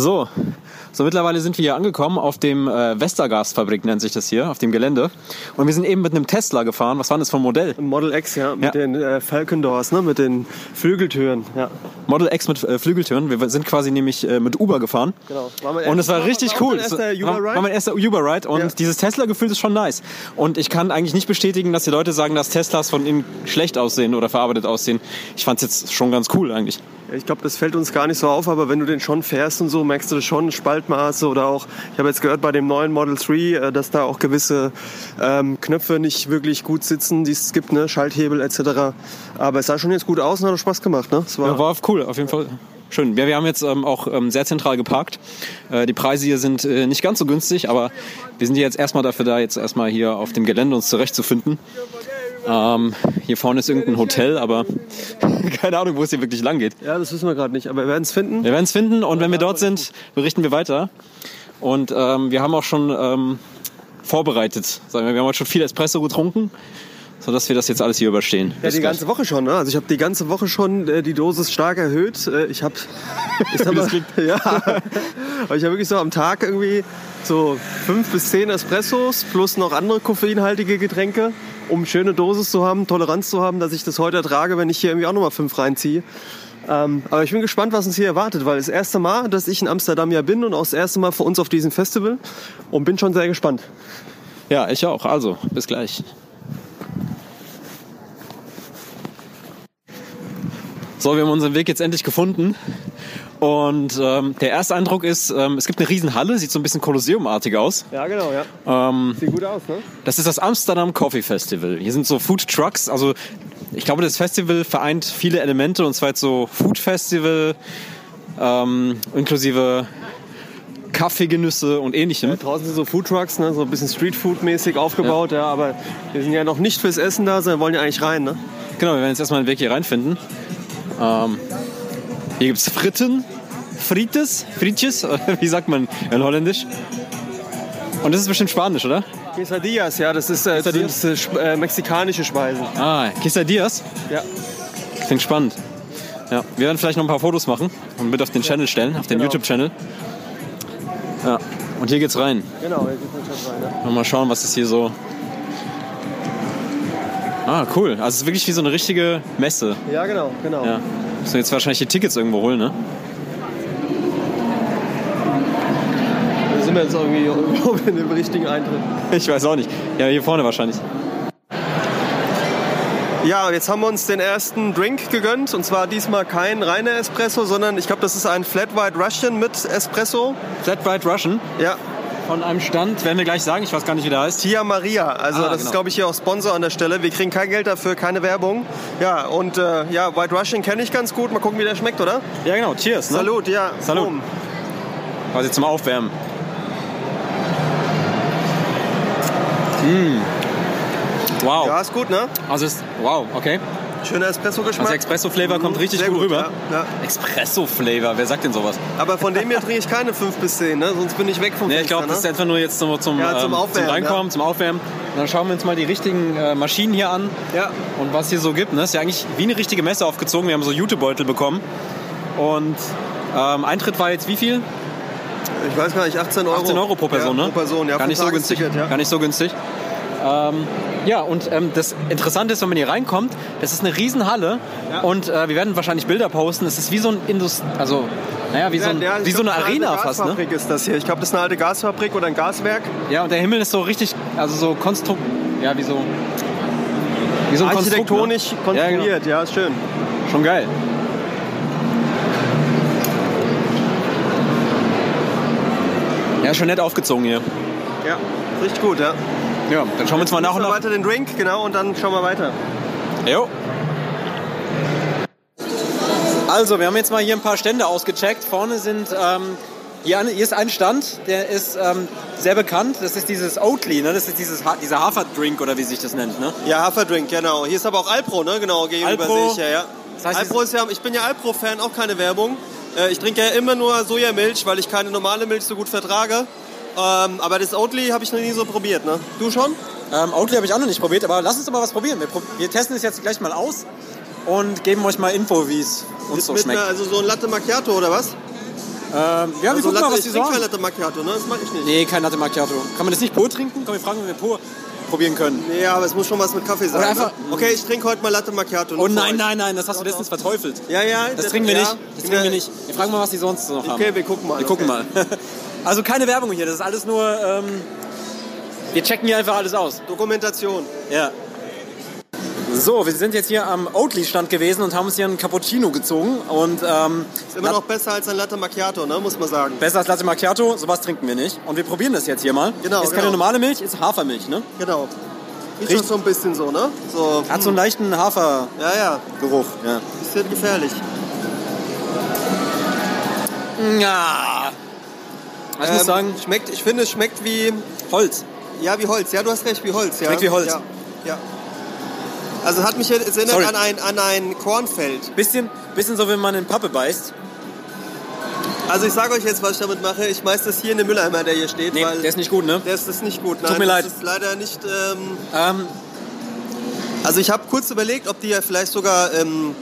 Speaker 1: So, so mittlerweile sind wir hier angekommen auf dem äh, Westergasfabrik nennt sich das hier, auf dem Gelände. Und wir sind eben mit einem Tesla gefahren. Was war denn das für ein Modell?
Speaker 2: Model X, ja, mit
Speaker 1: Ja.
Speaker 2: den äh, Falcon Doors, ne, mit den Flügeltüren. Ja,
Speaker 1: Model X mit äh, Flügeltüren. Wir sind quasi nämlich äh, mit Uber gefahren.
Speaker 2: genau. War
Speaker 1: Und es war
Speaker 2: erstes-
Speaker 1: richtig
Speaker 2: war
Speaker 1: cool.
Speaker 2: Mein erster Uber
Speaker 1: war,
Speaker 2: Ride.
Speaker 1: war mein erster Uber-Ride und
Speaker 2: Ja.
Speaker 1: dieses Tesla-Gefühl ist schon nice. Und ich kann eigentlich nicht bestätigen, dass die Leute sagen, dass Teslas von innen schlecht aussehen oder verarbeitet aussehen. Ich fand es jetzt schon ganz cool eigentlich.
Speaker 2: Ich glaube, das fällt uns gar nicht so auf, aber wenn du den schon fährst und so, merkst du das schon, Spaltmaße oder auch, ich habe jetzt gehört bei dem neuen Model 3, äh, dass da auch gewisse ähm, Knöpfe nicht wirklich gut sitzen, die es gibt, ne, Schalthebel etc. Aber es sah schon jetzt gut aus und hat auch Spaß gemacht, ne? War,
Speaker 1: Ja, war cool, auf jeden Fall. Schön. Ja, wir haben jetzt ähm, auch ähm, sehr zentral geparkt. Äh, die Preise hier sind äh, nicht ganz so günstig, aber wir sind hier jetzt erstmal dafür da, jetzt erstmal hier auf dem Gelände uns zurechtzufinden. Ähm, hier vorne ist irgendein Hotel, aber keine Ahnung, wo es hier wirklich lang geht.
Speaker 2: ja, das wissen wir gerade nicht, aber wir werden es finden.
Speaker 1: Wir werden es finden und wenn wir dort sind, berichten wir weiter. Und ähm, wir haben auch schon ähm, vorbereitet. Sagen wir, wir haben heute schon viel Espresso getrunken, sodass wir das jetzt alles hier überstehen.
Speaker 2: Ja, die ganze Woche schon. Ne? Also ich habe die ganze Woche schon äh, die Dosis stark erhöht. Äh, ich habe, ich mal, ja, aber ich habe wirklich so am Tag irgendwie so fünf bis zehn Espressos plus noch andere koffeinhaltige Getränke, um schöne Dosis zu haben, Toleranz zu haben, dass ich das heute ertrage, wenn ich hier irgendwie auch nochmal fünf reinziehe. Ähm, aber ich bin gespannt, was uns hier erwartet, weil das erste Mal, dass ich in Amsterdam ja bin und auch das erste Mal für uns auf diesem Festival und bin schon sehr gespannt.
Speaker 1: Ja, ich auch. Also, bis gleich. So, wir haben unseren Weg jetzt endlich gefunden und ähm, der erste Eindruck ist, ähm, es gibt eine riesen Halle, sieht so ein bisschen Kolosseumartig aus.
Speaker 2: Ja, genau, ja.
Speaker 1: Ähm,
Speaker 2: Sieht gut aus, ne?
Speaker 1: das ist das Amsterdam Coffee Festival. Hier sind so Food Trucks. Also ich glaube, das Festival vereint viele Elemente und zwar jetzt so Food Festival ähm, inklusive Kaffeegenüsse und ähnlichem.
Speaker 2: Draußen sind so Foodtrucks, ne? so ein bisschen Streetfood-mäßig aufgebaut, ja. aber wir sind ja noch nicht fürs Essen da, sondern wollen ja eigentlich rein. Ne?
Speaker 1: Genau, wir werden jetzt erstmal einen Weg hier reinfinden. Ähm, hier gibt's Fritten, Frites, Frites, wie sagt man in Holländisch? Und das ist bestimmt Spanisch, oder?
Speaker 2: Quesadillas, ja, das ist, äh, das
Speaker 1: Quesadillas?
Speaker 2: äh, äh, mexikanische Speisen.
Speaker 1: Ah, Quesadillas.
Speaker 2: Ja.
Speaker 1: Klingt spannend. Ja, wir werden vielleicht noch ein paar Fotos machen und mit auf den Channel stellen, auf den
Speaker 2: Genau.
Speaker 1: YouTube-Channel. Ja, und hier geht's rein.
Speaker 2: Genau, hier geht's rein.
Speaker 1: Und mal schauen, was ist hier so. Ah, cool. Also es ist wirklich wie so eine richtige Messe.
Speaker 2: Ja, genau, genau.
Speaker 1: Ja. Müssen wir jetzt wahrscheinlich die Tickets irgendwo holen, ne?
Speaker 2: Da sind wir jetzt irgendwie in dem richtigen Eintritt.
Speaker 1: Ich weiß auch nicht. Ja, hier vorne wahrscheinlich.
Speaker 2: Ja, jetzt haben wir uns den ersten Drink gegönnt und zwar diesmal kein reiner Espresso, sondern ich glaube, das ist ein Flat White Russian mit Espresso.
Speaker 1: Flat White Russian
Speaker 2: Ja,
Speaker 1: von einem Stand, werden wir gleich sagen, ich weiß gar nicht, wie der heißt.
Speaker 2: Tia Maria. Also
Speaker 1: Ah,
Speaker 2: das
Speaker 1: genau.
Speaker 2: ist, glaube ich, hier auch Sponsor an der Stelle. Wir kriegen kein Geld dafür, keine Werbung. Ja, und äh, ja, White Russian kenne ich ganz gut. Mal gucken, wie der schmeckt, oder?
Speaker 1: Ja, genau. Cheers. Ne?
Speaker 2: Salut, ja.
Speaker 1: Salut.
Speaker 2: Boom.
Speaker 1: Quasi zum Aufwärmen. Mm. Wow.
Speaker 2: Ja, ist gut, ne?
Speaker 1: Also ist, wow, okay.
Speaker 2: Schöner Espresso-Geschmack.
Speaker 1: Also Espresso-Flavor kommt richtig
Speaker 2: Sehr
Speaker 1: gut, rüber.
Speaker 2: Ja, ja.
Speaker 1: Espresso-Flavor, wer sagt denn sowas?
Speaker 2: Aber von dem hier trinke ich keine 5 bis 10, ne? sonst bin ich weg vom
Speaker 1: Nee, ich glaube, das ist
Speaker 2: ne?
Speaker 1: einfach nur jetzt zum, zum,
Speaker 2: Ja, zum
Speaker 1: ähm,
Speaker 2: Aufwärmen,
Speaker 1: Reinkommen,
Speaker 2: ja.
Speaker 1: zum Aufwärmen. Und dann schauen wir uns mal die richtigen äh, Maschinen hier an
Speaker 2: Ja,
Speaker 1: und was hier so gibt. Ne? Das ist ja eigentlich wie eine richtige Messe aufgezogen. Wir haben so Jutebeutel bekommen. Und ähm, Eintritt war jetzt wie viel?
Speaker 2: ich weiß gar nicht, 18 Euro.
Speaker 1: 18 Euro pro Person,
Speaker 2: ja,
Speaker 1: ne?
Speaker 2: Pro Person, ja.
Speaker 1: Gar nicht so günstig.
Speaker 2: Ja.
Speaker 1: Gar nicht so günstig. Ähm, ja, und ähm, das Interessante ist, wenn man hier reinkommt, das ist eine Riesenhalle
Speaker 2: Ja.
Speaker 1: und äh, wir werden wahrscheinlich Bilder posten. Es ist wie so ein Indust also naja, wie so, ein,
Speaker 2: Ja, ja,
Speaker 1: wie so eine
Speaker 2: glaub,
Speaker 1: Arena fast, ne?
Speaker 2: Gasfabrik ist das hier. Ich glaube, das ist eine alte Gasfabrik oder ein Gaswerk.
Speaker 1: Ja, und der Himmel ist so richtig, also so konstrukt, ja, wie so, wie so ein
Speaker 2: Architektonisch
Speaker 1: Konstrukt, ne? Ja, genau.
Speaker 2: konstruiert, ja, ist schön.
Speaker 1: Schon geil. Ja, schon nett aufgezogen hier.
Speaker 2: Ja, richtig gut, ja.
Speaker 1: Ja, dann schauen wir uns mal nach und nach.
Speaker 2: weiter den Drink, genau, und dann schauen wir weiter.
Speaker 1: Jo. Also, wir haben jetzt mal hier ein paar Stände ausgecheckt. Vorne sind, ähm, hier, hier ist ein Stand, der ist ähm, sehr bekannt. Das ist dieses Oatly, ne? Das ist dieses, Ha- dieser Haferdrink oder wie sich das nennt, ne?
Speaker 2: Ja, Haferdrink, genau. Hier ist aber auch Alpro, ne? Genau, gegenüber
Speaker 1: Alpro.
Speaker 2: sehe ich ja, ja.
Speaker 1: Das heißt,
Speaker 2: Alpro ist ja, ich bin ja Alpro-Fan, auch keine Werbung. Äh, Ich trinke ja immer nur Sojamilch, weil ich keine normale Milch so gut vertrage. Ähm, aber das Oatly habe ich noch nie so probiert, ne? Du schon?
Speaker 1: Ähm, Oatly habe ich auch noch nicht probiert, aber lass uns doch mal was probieren. Wir, prob- wir testen es jetzt gleich mal aus und geben euch mal Info, wie es uns so
Speaker 2: Mit
Speaker 1: schmeckt.
Speaker 2: einer, also so ein Latte Macchiato oder was?
Speaker 1: Ähm, ja, wir
Speaker 2: Also
Speaker 1: gucken
Speaker 2: Latte,
Speaker 1: mal, was die so
Speaker 2: trinke kein. Latte Macchiato, ne? Das mache ich nicht.
Speaker 1: Nee, kein Latte Macchiato. Kann man das nicht pur trinken? Komm, wir fragen, ob wir pur probieren können.
Speaker 2: Nee, aber es muss schon was mit Kaffee sein.
Speaker 1: Oder einfach-
Speaker 2: ne? Okay, ich trinke heute mal Latte Macchiato. nur
Speaker 1: Oh nein, nein, nein, das hast du letztens verteufelt.
Speaker 2: Ja, ja.
Speaker 1: Das trinken wir
Speaker 2: ja.
Speaker 1: nicht. Das trinken wir nicht. Wir fragen mal, was die sonst noch haben.
Speaker 2: Okay, wir gucken mal.
Speaker 1: Wir gucken
Speaker 2: okay.
Speaker 1: mal. Also keine Werbung hier, das ist alles nur. Ähm, wir checken hier einfach alles aus.
Speaker 2: Dokumentation.
Speaker 1: Ja. So, wir sind jetzt hier am Oatly-Stand gewesen und haben uns hier einen Cappuccino gezogen. Und ähm,
Speaker 2: Ist immer noch besser als ein Latte Macchiato, ne? Muss man sagen.
Speaker 1: besser als Latte Macchiato, sowas trinken wir nicht. Und wir probieren das jetzt hier mal.
Speaker 2: Genau,
Speaker 1: Ist keine
Speaker 2: genau.
Speaker 1: normale Milch, ist Hafermilch, ne?
Speaker 2: Genau.
Speaker 1: Riecht
Speaker 2: schon so ein bisschen so, ne? So.
Speaker 1: Hat so einen leichten Hafergeruch.
Speaker 2: Ja, ja.
Speaker 1: Ja.
Speaker 2: Bisschen gefährlich.
Speaker 1: ja. Ich muss
Speaker 2: Ähm,
Speaker 1: sagen,
Speaker 2: schmeckt, ich finde, es schmeckt wie,
Speaker 1: Holz.
Speaker 2: ja, wie Holz. Ja, du hast recht, wie Holz. Ja.
Speaker 1: Schmeckt wie Holz.
Speaker 2: Ja. ja. Also hat mich jetzt erinnert
Speaker 1: Sorry.
Speaker 2: an ein, an ein Kornfeld.
Speaker 1: Bisschen, bisschen so, wenn man in Pappe beißt.
Speaker 2: Also ich sage euch jetzt, was ich damit mache. Ich schmeiß das hier in den Mülleimer, der hier steht,
Speaker 1: Nee,
Speaker 2: weil
Speaker 1: der ist nicht gut, ne?
Speaker 2: der ist, das ist nicht gut. Nein,
Speaker 1: Tut mir
Speaker 2: das
Speaker 1: leid.
Speaker 2: ist leider nicht. Ähm,
Speaker 1: Ähm,
Speaker 2: also ich habe kurz überlegt, ob die ja vielleicht sogar ähm,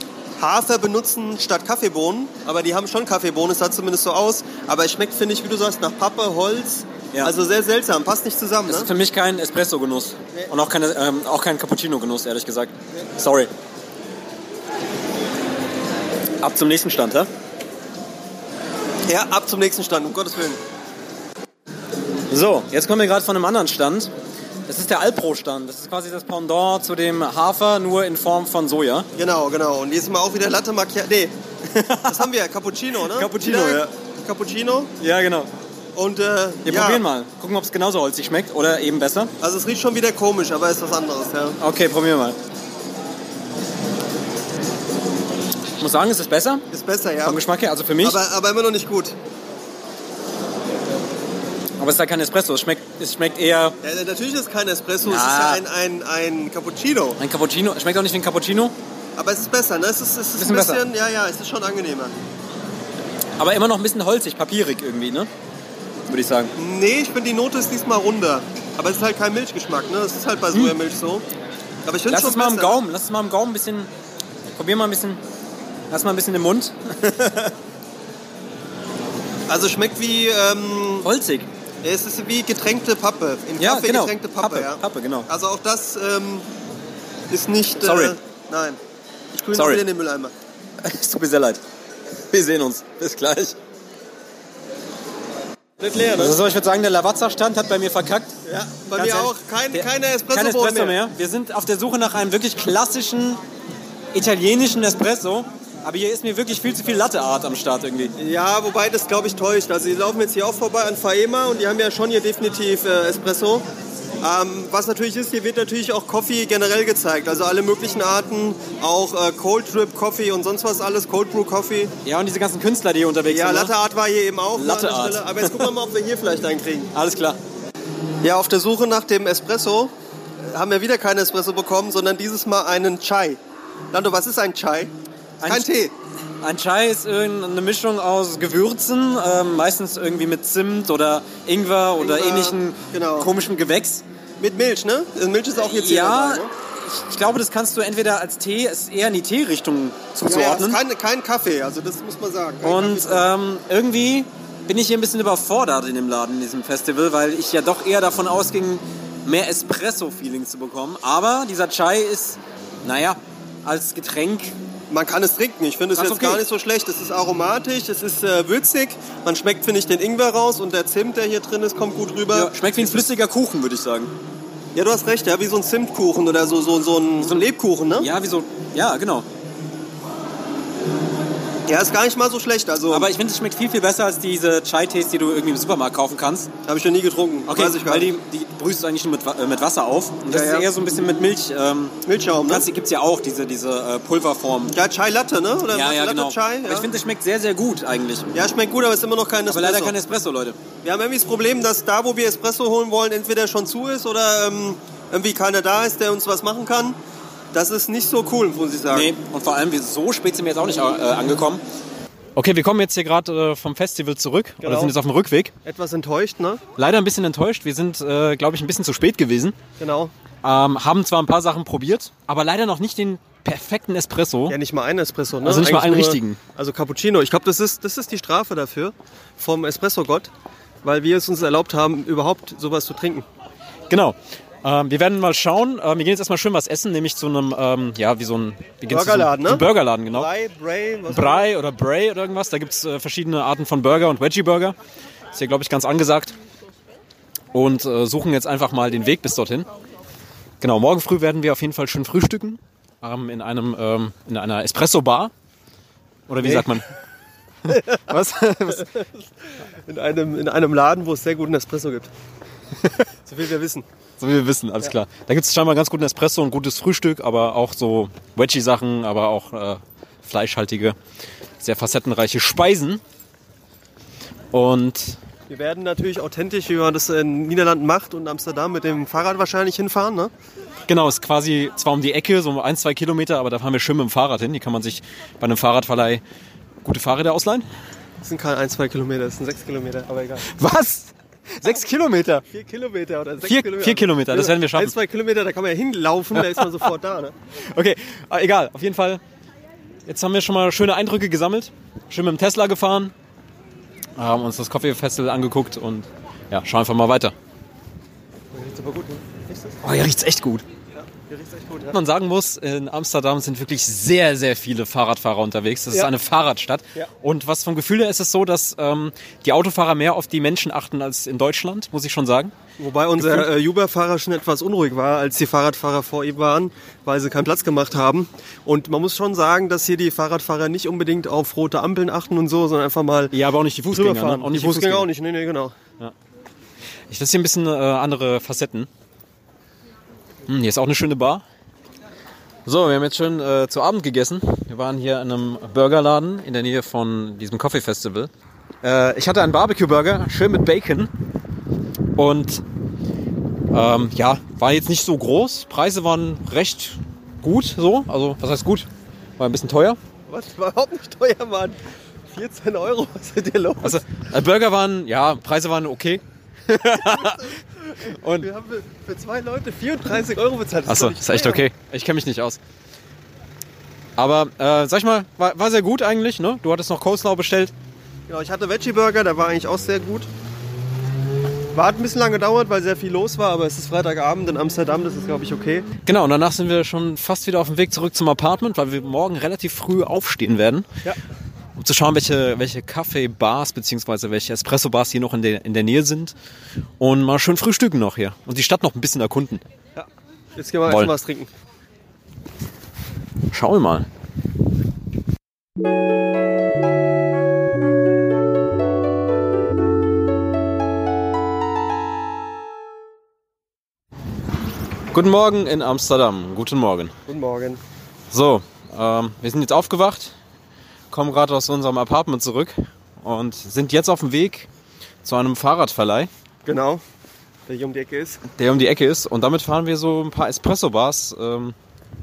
Speaker 2: Hafer benutzen statt Kaffeebohnen. Aber die haben schon Kaffeebohnen, es sah zumindest so aus. Aber es schmeckt, finde ich, wie du sagst, nach Pappe, Holz.
Speaker 1: Ja.
Speaker 2: Also sehr seltsam, passt nicht zusammen.
Speaker 1: das ist
Speaker 2: Ne?
Speaker 1: für mich kein Espresso-Genuss.
Speaker 2: Nee.
Speaker 1: Und auch, keine, ähm, auch kein Cappuccino-Genuss, ehrlich gesagt. Sorry. Ab zum nächsten Stand, hä?
Speaker 2: Ja, ab zum nächsten Stand, um Gottes Willen.
Speaker 1: So, jetzt kommen wir gerade von einem anderen Stand. Das ist der Alpro-Stand. Das ist quasi das Pendant zu dem Hafer, nur in Form von Soja.
Speaker 2: Genau, genau. Und diesmal auch wieder Latte Macchiato. Nee, das haben wir, Cappuccino, ne?
Speaker 1: Cappuccino,
Speaker 2: wieder
Speaker 1: ja.
Speaker 2: Cappuccino.
Speaker 1: Ja, genau.
Speaker 2: Und äh,
Speaker 1: Wir
Speaker 2: ja,
Speaker 1: probieren mal. Gucken, ob es genauso holzig schmeckt oder eben besser.
Speaker 2: Also es riecht schon wieder komisch, aber ist was anderes, ja.
Speaker 1: Okay, probieren wir mal. Ich muss sagen, es ist besser
Speaker 2: Ist besser, ja.
Speaker 1: vom Geschmack her, also für mich. Aber,
Speaker 2: Aber, aber immer noch nicht gut.
Speaker 1: Es ist halt kein Espresso. Es schmeckt, es schmeckt eher
Speaker 2: Ja, natürlich ist es kein Espresso, es ist
Speaker 1: Ja.
Speaker 2: ja ein, ein, ein Cappuccino.
Speaker 1: ein Cappuccino. Es schmeckt auch nicht wie ein Cappuccino,
Speaker 2: Aber es ist besser, ne? Es ist, es ist
Speaker 1: Bisschen
Speaker 2: ein bisschen,
Speaker 1: besser.
Speaker 2: ja, ja, es ist schon angenehmer.
Speaker 1: aber immer noch ein bisschen holzig, papierig irgendwie, ne? Würde ich sagen.
Speaker 2: Nee, ich finde die Note ist diesmal runder. Aber es ist halt kein Milchgeschmack, ne? Es ist halt bei Sojamilch so. Aber ich finde
Speaker 1: Lass
Speaker 2: schon
Speaker 1: es mal im
Speaker 2: besser.
Speaker 1: Gaumen, lass es mal im Gaumen ein bisschen. Probier mal ein bisschen. Lass mal ein bisschen im Mund.
Speaker 2: Also schmeckt wie, ähm,
Speaker 1: Holzig.
Speaker 2: Es ist wie getränkte Pappe. In
Speaker 1: Ja,
Speaker 2: Kaffee
Speaker 1: genau.
Speaker 2: getränkte Pappe,
Speaker 1: Pappe,
Speaker 2: ja.
Speaker 1: Pappe, genau.
Speaker 2: Also auch das ähm, ist nicht...
Speaker 1: Sorry.
Speaker 2: Äh, nein. Ich grüne
Speaker 1: Sorry.
Speaker 2: wieder in den Mülleimer.
Speaker 1: Es tut mir sehr leid. Wir sehen uns. Bis gleich.
Speaker 2: Nicht leer, ne?
Speaker 1: Also ich würde sagen, der Lavazza-Stand hat bei mir verkackt.
Speaker 2: Ja, bei
Speaker 1: Ganz
Speaker 2: mir
Speaker 1: ehrlich,
Speaker 2: auch. Kein,
Speaker 1: der-
Speaker 2: keine
Speaker 1: Kein
Speaker 2: espresso
Speaker 1: Espresso
Speaker 2: mehr.
Speaker 1: mehr. Wir sind auf der Suche nach einem wirklich klassischen italienischen Espresso. Aber hier ist mir wirklich viel zu viel Latte-Art am Start irgendwie.
Speaker 2: Ja, wobei das glaube ich täuscht. Also die laufen jetzt hier auch vorbei an Faema und die haben ja schon hier definitiv äh, Espresso. Ähm, was natürlich ist, hier wird natürlich auch Coffee generell gezeigt. Also alle möglichen Arten, auch äh, Cold Drip Coffee und sonst was alles, Cold Brew Coffee.
Speaker 1: Ja, und diese ganzen Künstler, die hier unterwegs
Speaker 2: Ja,
Speaker 1: sind. ne?
Speaker 2: Latte Art war hier eben auch.
Speaker 1: Latte Art.
Speaker 2: Stelle. Aber jetzt gucken wir mal, ob wir hier vielleicht einen kriegen.
Speaker 1: Alles klar.
Speaker 2: Ja, auf der Suche nach dem Espresso haben wir wieder keinen Espresso bekommen, sondern dieses Mal einen Chai. Lando, was ist ein Chai?
Speaker 1: Ein
Speaker 2: Kein Tee.
Speaker 1: Ein Chai ist irgendeine Mischung aus Gewürzen, ähm, meistens irgendwie mit Zimt oder Ingwer oder
Speaker 2: Ingwer,
Speaker 1: ähnlichen
Speaker 2: genau.
Speaker 1: komischen Gewächs.
Speaker 2: Mit Milch, ne? Milch ist auch jetzt hier
Speaker 1: Ja,
Speaker 2: dabei, ne?
Speaker 1: ich, glaube, das kannst du entweder als Tee, ist eher in die Teerichtung
Speaker 2: Ja, ja,
Speaker 1: zuzuordnen.
Speaker 2: kein, kein Kaffee, also das muss man sagen. Kein
Speaker 1: Und ähm, irgendwie bin ich hier ein bisschen überfordert in dem Laden, in diesem Festival, weil ich ja doch eher davon ausging, mehr Espresso-Feeling zu bekommen. Aber dieser Chai ist, naja, als Getränk
Speaker 2: man kann es trinken. Ich finde es jetzt
Speaker 1: okay.
Speaker 2: gar nicht so schlecht. Es ist aromatisch, es ist äh, würzig. Man schmeckt, finde ich, den Ingwer raus und der Zimt, der hier drin ist, kommt gut rüber.
Speaker 1: ja, schmeckt wie ein flüssiger Kuchen, würde ich sagen.
Speaker 2: Ja, du hast recht, ja, wie so ein Zimtkuchen oder so, so, so, ein, so ein Lebkuchen, ne?
Speaker 1: Ja, wie so, ja, genau.
Speaker 2: Ja, ist gar nicht mal so schlecht. Also,
Speaker 1: Aber ich finde, es schmeckt viel, viel besser als diese Chai-Tees, die du irgendwie im Supermarkt kaufen kannst.
Speaker 2: habe ich noch nie getrunken.
Speaker 1: Okay,
Speaker 2: Weiß ich gar
Speaker 1: weil
Speaker 2: nicht.
Speaker 1: die, die brühst du eigentlich nur mit, äh, mit Wasser auf. Und das
Speaker 2: Ja,
Speaker 1: ist
Speaker 2: ja.
Speaker 1: eher so ein bisschen mit Milch. Ähm,
Speaker 2: Milchschaum, ne?
Speaker 1: gibt es ja auch, diese, diese äh, Pulverform.
Speaker 2: Ja, Chai Latte, ne? Oder
Speaker 1: Ja, ja,
Speaker 2: Latte
Speaker 1: genau.
Speaker 2: Chai?
Speaker 1: Aber
Speaker 2: Ja.
Speaker 1: ich finde, das schmeckt sehr, sehr gut eigentlich.
Speaker 2: ja, schmeckt gut, aber es ist immer noch kein
Speaker 1: Aber
Speaker 2: Espresso.
Speaker 1: leider kein Espresso, Leute.
Speaker 2: Wir haben irgendwie das Problem, dass da, wo wir Espresso holen wollen, entweder schon zu ist oder ähm, irgendwie keiner da ist, der uns was machen kann. Das ist nicht so cool, muss ich sagen.
Speaker 1: Nee, und vor allem, wir- so spät sind wir jetzt auch nicht äh, angekommen. Okay, wir kommen jetzt hier gerade äh, vom Festival zurück. Oder
Speaker 2: Genau.
Speaker 1: sind jetzt auf dem Rückweg.
Speaker 2: Etwas enttäuscht, ne?
Speaker 1: Leider ein bisschen enttäuscht. Wir sind, äh, glaube ich, ein bisschen zu spät gewesen.
Speaker 2: Genau.
Speaker 1: Ähm, haben zwar ein paar Sachen probiert, aber leider noch nicht den perfekten Espresso.
Speaker 2: Ja, nicht mal einen Espresso, ne?
Speaker 1: Also nicht mal
Speaker 2: Eigentlich
Speaker 1: einen
Speaker 2: nur-
Speaker 1: richtigen.
Speaker 2: Also Cappuccino. Ich glaube, das ist, das ist die Strafe dafür vom Espresso-Gott, weil wir es uns erlaubt haben, überhaupt sowas zu trinken.
Speaker 1: Genau. Ähm, wir werden mal schauen. Ähm, wir gehen jetzt erstmal schön was essen, nämlich zu einem, ähm, ja, wie so ein wie
Speaker 2: Burgerladen,
Speaker 1: so,
Speaker 2: ne?
Speaker 1: Burgerladen, genau.
Speaker 2: Brei, Bray, was
Speaker 1: Brei oder Bray oder irgendwas. Da gibt es äh, verschiedene Arten von Burger und Veggie-Burger. Ist hier, glaube ich, ganz angesagt. Und äh, suchen jetzt einfach mal den Weg bis dorthin. Genau, morgen früh werden wir auf jeden Fall schön frühstücken. Ähm, in, einem, ähm, in einer Espresso-Bar. Oder wie
Speaker 2: Nee.
Speaker 1: sagt man? Was? Was?
Speaker 2: In einem, in einem Laden, wo es sehr guten Espresso gibt. so viel wir wissen.
Speaker 1: So wie wir wissen, alles klar. Da gibt es scheinbar ganz guten Espresso und gutes Frühstück, aber auch so Veggie-Sachen, aber auch äh, fleischhaltige, sehr facettenreiche Speisen. Und
Speaker 2: Wir werden natürlich authentisch, wie man das in den Niederlanden macht und Amsterdam mit dem Fahrrad wahrscheinlich hinfahren, ne?
Speaker 1: genau, ist quasi zwar um die Ecke, so ein, zwei Kilometer, aber da fahren wir schön mit dem Fahrrad hin. Hier kann man sich bei einem Fahrradverleih gute Fahrräder ausleihen.
Speaker 2: Das sind keine ein, zwei Kilometer, das sind sechs Kilometer, aber egal.
Speaker 1: Was? Sechs Kilometer?
Speaker 2: Vier Kilometer oder sechs
Speaker 1: Vier-
Speaker 2: Kilometer.
Speaker 1: vier Kilometer, das werden wir schaffen.
Speaker 2: Ein, zwei Kilometer, da kann man ja hinlaufen, da ist man sofort da, ne?
Speaker 1: Okay, äh, egal, auf jeden Fall. Jetzt haben wir schon mal schöne Eindrücke gesammelt. Schön mit dem Tesla gefahren, haben uns das Coffee Festival angeguckt und ja, schauen einfach mal weiter.
Speaker 2: Riecht aber gut, ne? Riechst du's?
Speaker 1: Oh, hier riecht's echt gut.
Speaker 2: Echt gut, ja.
Speaker 1: man sagen muss, in Amsterdam sind wirklich sehr, sehr viele Fahrradfahrer unterwegs. Das ist
Speaker 2: Ja.
Speaker 1: eine Fahrradstadt.
Speaker 2: Ja.
Speaker 1: Und was vom Gefühl her ist es so, dass ähm, die Autofahrer mehr auf die Menschen achten als in Deutschland, muss ich schon sagen.
Speaker 2: Wobei unser äh, Uber-Fahrer schon etwas unruhig war, als die Fahrradfahrer vor ihm waren, weil sie keinen Platz gemacht haben. Und man muss schon sagen, dass hier die Fahrradfahrer nicht unbedingt auf rote Ampeln achten und so, sondern einfach mal
Speaker 1: Ja, aber auch nicht die Fußgänger. Ne? Auch
Speaker 2: die
Speaker 1: nicht
Speaker 2: Fußgänger auch nicht, nee, nee, genau.
Speaker 1: Ich das hier ein bisschen äh, andere Facetten. Hm, hier ist auch eine schöne Bar. So, wir haben jetzt schon äh, zu Abend gegessen. Wir waren hier in einem Burgerladen in der Nähe von diesem Coffee Festival. Äh, ich hatte einen Barbecue-Burger, schön mit Bacon. Und ähm, ja, war jetzt nicht so groß. Preise waren recht gut so. Also, was heißt gut? War ein bisschen teuer.
Speaker 2: Was? War überhaupt nicht teuer, Mann. 14 Euro, was ist denn los?
Speaker 1: Also, äh, Burger waren, ja, Preise waren okay. Und
Speaker 2: wir haben für, zwei Leute 34 Euro bezahlt.
Speaker 1: Achso, ist echt okay. Ich kenne mich nicht aus. Aber, äh, sag ich mal, war, war sehr gut eigentlich, ne? Du hattest noch Coleslaw bestellt.
Speaker 2: Genau, ich hatte Veggie Burger, der war eigentlich auch sehr gut. War hat ein bisschen lange gedauert, weil sehr viel los war, aber es ist Freitagabend in Amsterdam, das ist glaube ich okay.
Speaker 1: Genau, und danach sind wir schon fast wieder auf dem Weg zurück zum Apartment, weil wir morgen relativ früh aufstehen werden.
Speaker 2: Ja.
Speaker 1: Um zu schauen, welche, welche Kaffee-Bars bzw. welche Espresso-Bars hier noch in der, in der Nähe sind. Und mal schön frühstücken noch hier. Und die Stadt noch ein bisschen erkunden.
Speaker 2: ja. Jetzt gehen wir erstmal was trinken.
Speaker 1: Schauen wir mal. Guten Morgen in Amsterdam. Guten Morgen.
Speaker 2: Guten Morgen.
Speaker 1: So, ähm, wir sind jetzt aufgewacht, kommen gerade aus unserem Apartment zurück und sind jetzt auf dem Weg zu einem Fahrradverleih,
Speaker 2: Genau, der hier um die Ecke ist.
Speaker 1: der um die Ecke ist. Und damit fahren wir so ein paar Espresso-Bars ähm,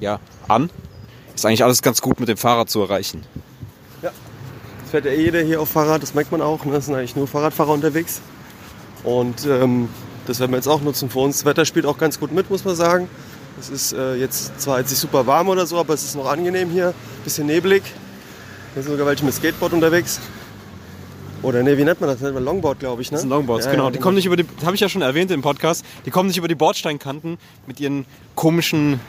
Speaker 1: ja, an. Ist eigentlich alles ganz gut mit dem Fahrrad zu erreichen.
Speaker 2: Es fährt ja eh jeder hier auf Fahrrad, das merkt man auch. Ne? Es sind eigentlich nur Fahrradfahrer unterwegs. Und ähm, das werden wir jetzt auch nutzen für uns. Das Wetter spielt auch ganz gut mit, muss man sagen. Es ist äh, jetzt zwar jetzt nicht super warm oder so, aber es ist noch angenehm hier. Bisschen neblig. Hier sind sogar welche mit Skateboard unterwegs. Oder ne, wie nennt man das? Nennt man Longboard, glaube ich. Ne?
Speaker 1: Das sind Longboards,
Speaker 2: Ja,
Speaker 1: genau.
Speaker 2: ja,
Speaker 1: Die kommen nicht über die, habe ich ja schon erwähnt im Podcast, die kommen nicht über die Bordsteinkanten mit ihren komischen